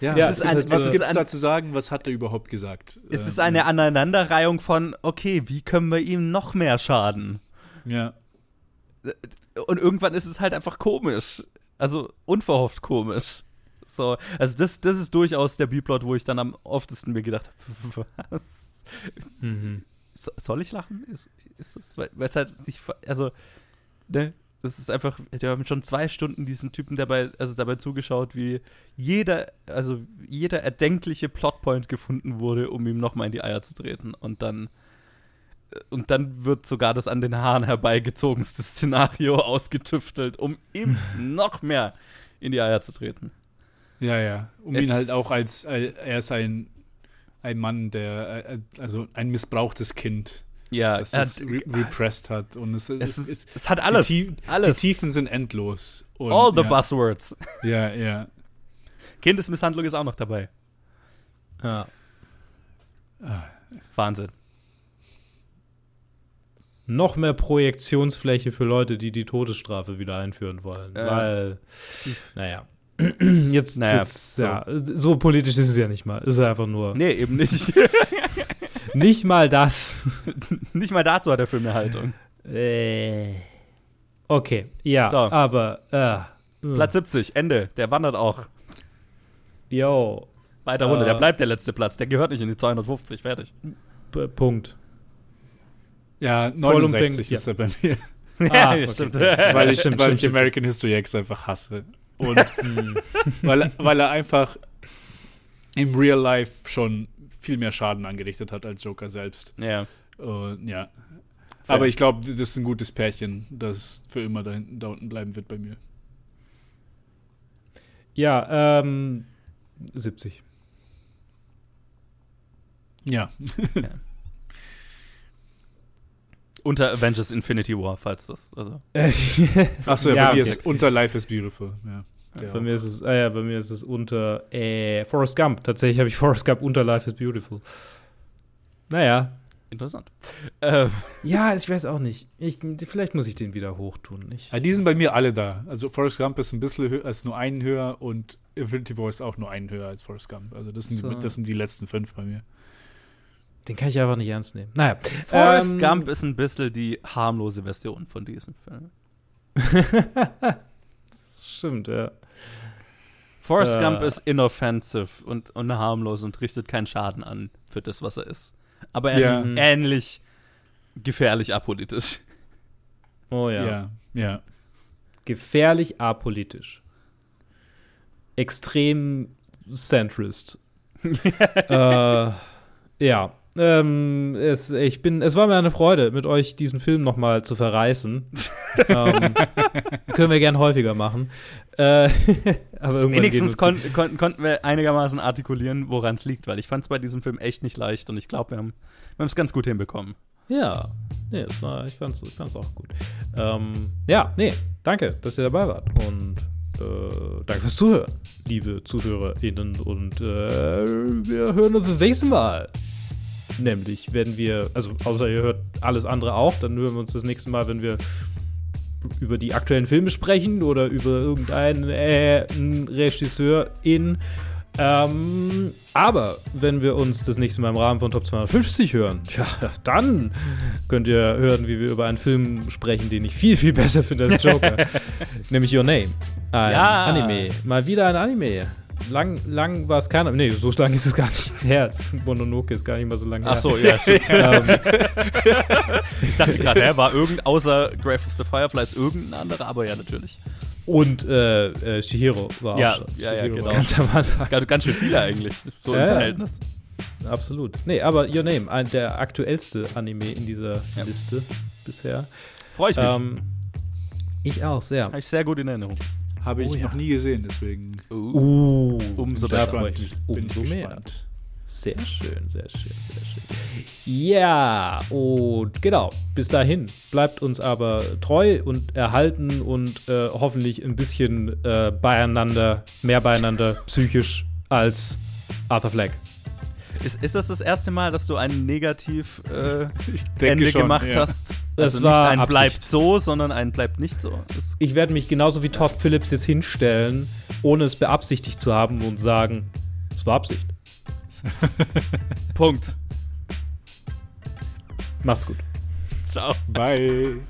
ja, Ja, ist ist, ein- was gibt ist es da zu sagen? Was hat er überhaupt gesagt? Es ist Ähm, eine Aneinanderreihung von, okay, wie können wir ihm noch mehr schaden? Ja, Und irgendwann ist es halt einfach komisch. Also unverhofft komisch. So, also das, das ist durchaus der B-Plot, wo ich dann am oftesten mir gedacht habe, was? Mhm. So, soll ich lachen? Ist, ist das, weil es halt sich, also, ne, das ist einfach, wir haben schon zwei Stunden diesem Typen dabei, also dabei zugeschaut, wie jeder, also jeder erdenkliche Plotpoint gefunden wurde, um ihm nochmal in die Eier zu treten. Und dann, und dann wird sogar das an den Haaren herbeigezogenste Szenario ausgetüftelt, um ihm noch mehr in die Eier zu treten. ja, ja. Um Es- ihn halt auch als, als er ist ein, ein Mann, der, äh, also ein missbrauchtes Kind, Ja, das er es hat- re repressed hat. Und es, es, es, es, ist, es hat alles. Die, alles. die Tiefen sind endlos. Und, All the ja, buzzwords. Ja, ja. Kindesmisshandlung ist auch noch dabei. Ja. Wahnsinn. Noch mehr Projektionsfläche für Leute, die die Todesstrafe wieder einführen wollen. Ja. Weil, naja. Jetzt, Naja, das, ja, so politisch ist es ja nicht mal. Ist einfach nur. Nee, eben nicht. Nicht mal das. nicht mal dazu hat der Film eine Haltung. Äh. Okay, ja, So. aber, äh, Platz 70, Ende. Der wandert auch yo, weiter runter. Äh. Der bleibt der letzte Platz. Der gehört nicht in die 250. Fertig. P Punkt. Ja, Vollumfänglich, 69 ja. ist er bei mir. Ah, ja, okay. stimmt. weil ich, Stimmt, weil stimmt, ich American History X einfach hasse. Und weil, weil er einfach im Real Life schon viel mehr Schaden angerichtet hat als Joker selbst. ja. Und ja. Fair. Aber ich glaube, das ist ein gutes Pärchen, das für immer da, hinten, da unten bleiben wird bei mir. Ja, ähm, 70. Ja. Unter Avengers Infinity War, falls das. Also. Achso, ja, Ja, bei mir okay. ist unter Life is Beautiful. Ja. Der Bei mir ist es, ah ja, bei mir ist es unter äh, Forrest Gump. Tatsächlich habe ich Forrest Gump unter Life is Beautiful. Naja. Interessant. Ähm, Ja, ich weiß auch nicht. Ich, vielleicht muss ich den wieder hochtun. Ich, Ja, die sind bei mir alle da. Also Forrest Gump ist ein bisschen höher, ist nur einen höher und Infinity War ist auch nur einen höher als Forrest Gump. Also das sind, So. die, das sind die letzten fünf bei mir. den kann ich einfach nicht ernst nehmen. Naja. Forrest ähm, Gump ist ein bisschen die harmlose Version von diesem Film. Stimmt, ja. Forrest Äh. Gump ist inoffensive und, und harmlos und richtet keinen Schaden an für das, was er ist. Aber er Ja. ist ähnlich gefährlich apolitisch. Oh ja. Ja, ja. Gefährlich apolitisch. Extrem centrist. äh, ja. Ähm, es, ich bin, es war mir eine Freude, mit euch diesen Film nochmal zu verreißen. ähm, können wir gern häufiger machen. Äh, aber irgendwann Wenigstens kon kon konnten wir einigermaßen artikulieren, woran es liegt, weil ich fand es bei diesem Film echt nicht leicht und ich glaube, wir haben es ganz gut hinbekommen. Ja, nee, es war, ich fand's, ich fand's auch gut. Ähm, ja, nee, danke, dass ihr dabei wart. Und äh, danke fürs Zuhören, liebe ZuhörerInnen. Und äh, wir hören uns das nächste Mal. Nämlich, wenn wir, also außer ihr hört alles andere auch, dann hören wir uns das nächste Mal, wenn wir über die aktuellen Filme sprechen oder über irgendeinen äh, Regisseur in. Ähm, aber wenn wir uns das nächste Mal im Rahmen von Top 250 hören, ja, dann könnt ihr hören, wie wir über einen Film sprechen, den ich viel, viel besser finde als Joker. nämlich Your Name. Ein Ja. Anime. Mal wieder ein Anime. Lang, lang war es keiner. Nee, so lang ist es gar nicht her. Mononoke ist gar nicht mal so lange her. Ach so, ja, stimmt. Ähm, ich dachte gerade, er war irgend, außer Grave of the Fireflies irgendein anderer, aber ja, natürlich. und äh, äh, Shihiro war Ja, auch schon. ja, ja, Shihiro genau. war Ganz am Anfang. Ganz, ganz schön viele eigentlich, so Ja, im ja. Verhältnis. Absolut. Nee, aber Your Name, ein, der aktuellste Anime in dieser Ja. Liste bisher. Freue ich mich. Ähm, ich auch sehr. Habe ich sehr gut in Erinnerung. Habe ich Oh ja. noch nie gesehen, deswegen Uh, Umso da besser. ich bin ich umso mehr. gespannt. Sehr schön, sehr schön, sehr schön. Ja, und genau, bis dahin bleibt uns aber treu und erhalten und äh, hoffentlich ein bisschen äh, beieinander, mehr beieinander psychisch als Arthur Fleck. Ist, ist das das erste Mal, dass du ein Negativ äh, Ich Ende schon, gemacht ja. hast? Das also war nicht ein Absicht. bleibt so, sondern ein bleibt nicht so. Das, Ich werde mich genauso wie Todd Phillips jetzt hinstellen, ohne es beabsichtigt zu haben und sagen, es war Absicht. Punkt. Macht's gut. Ciao. Bye.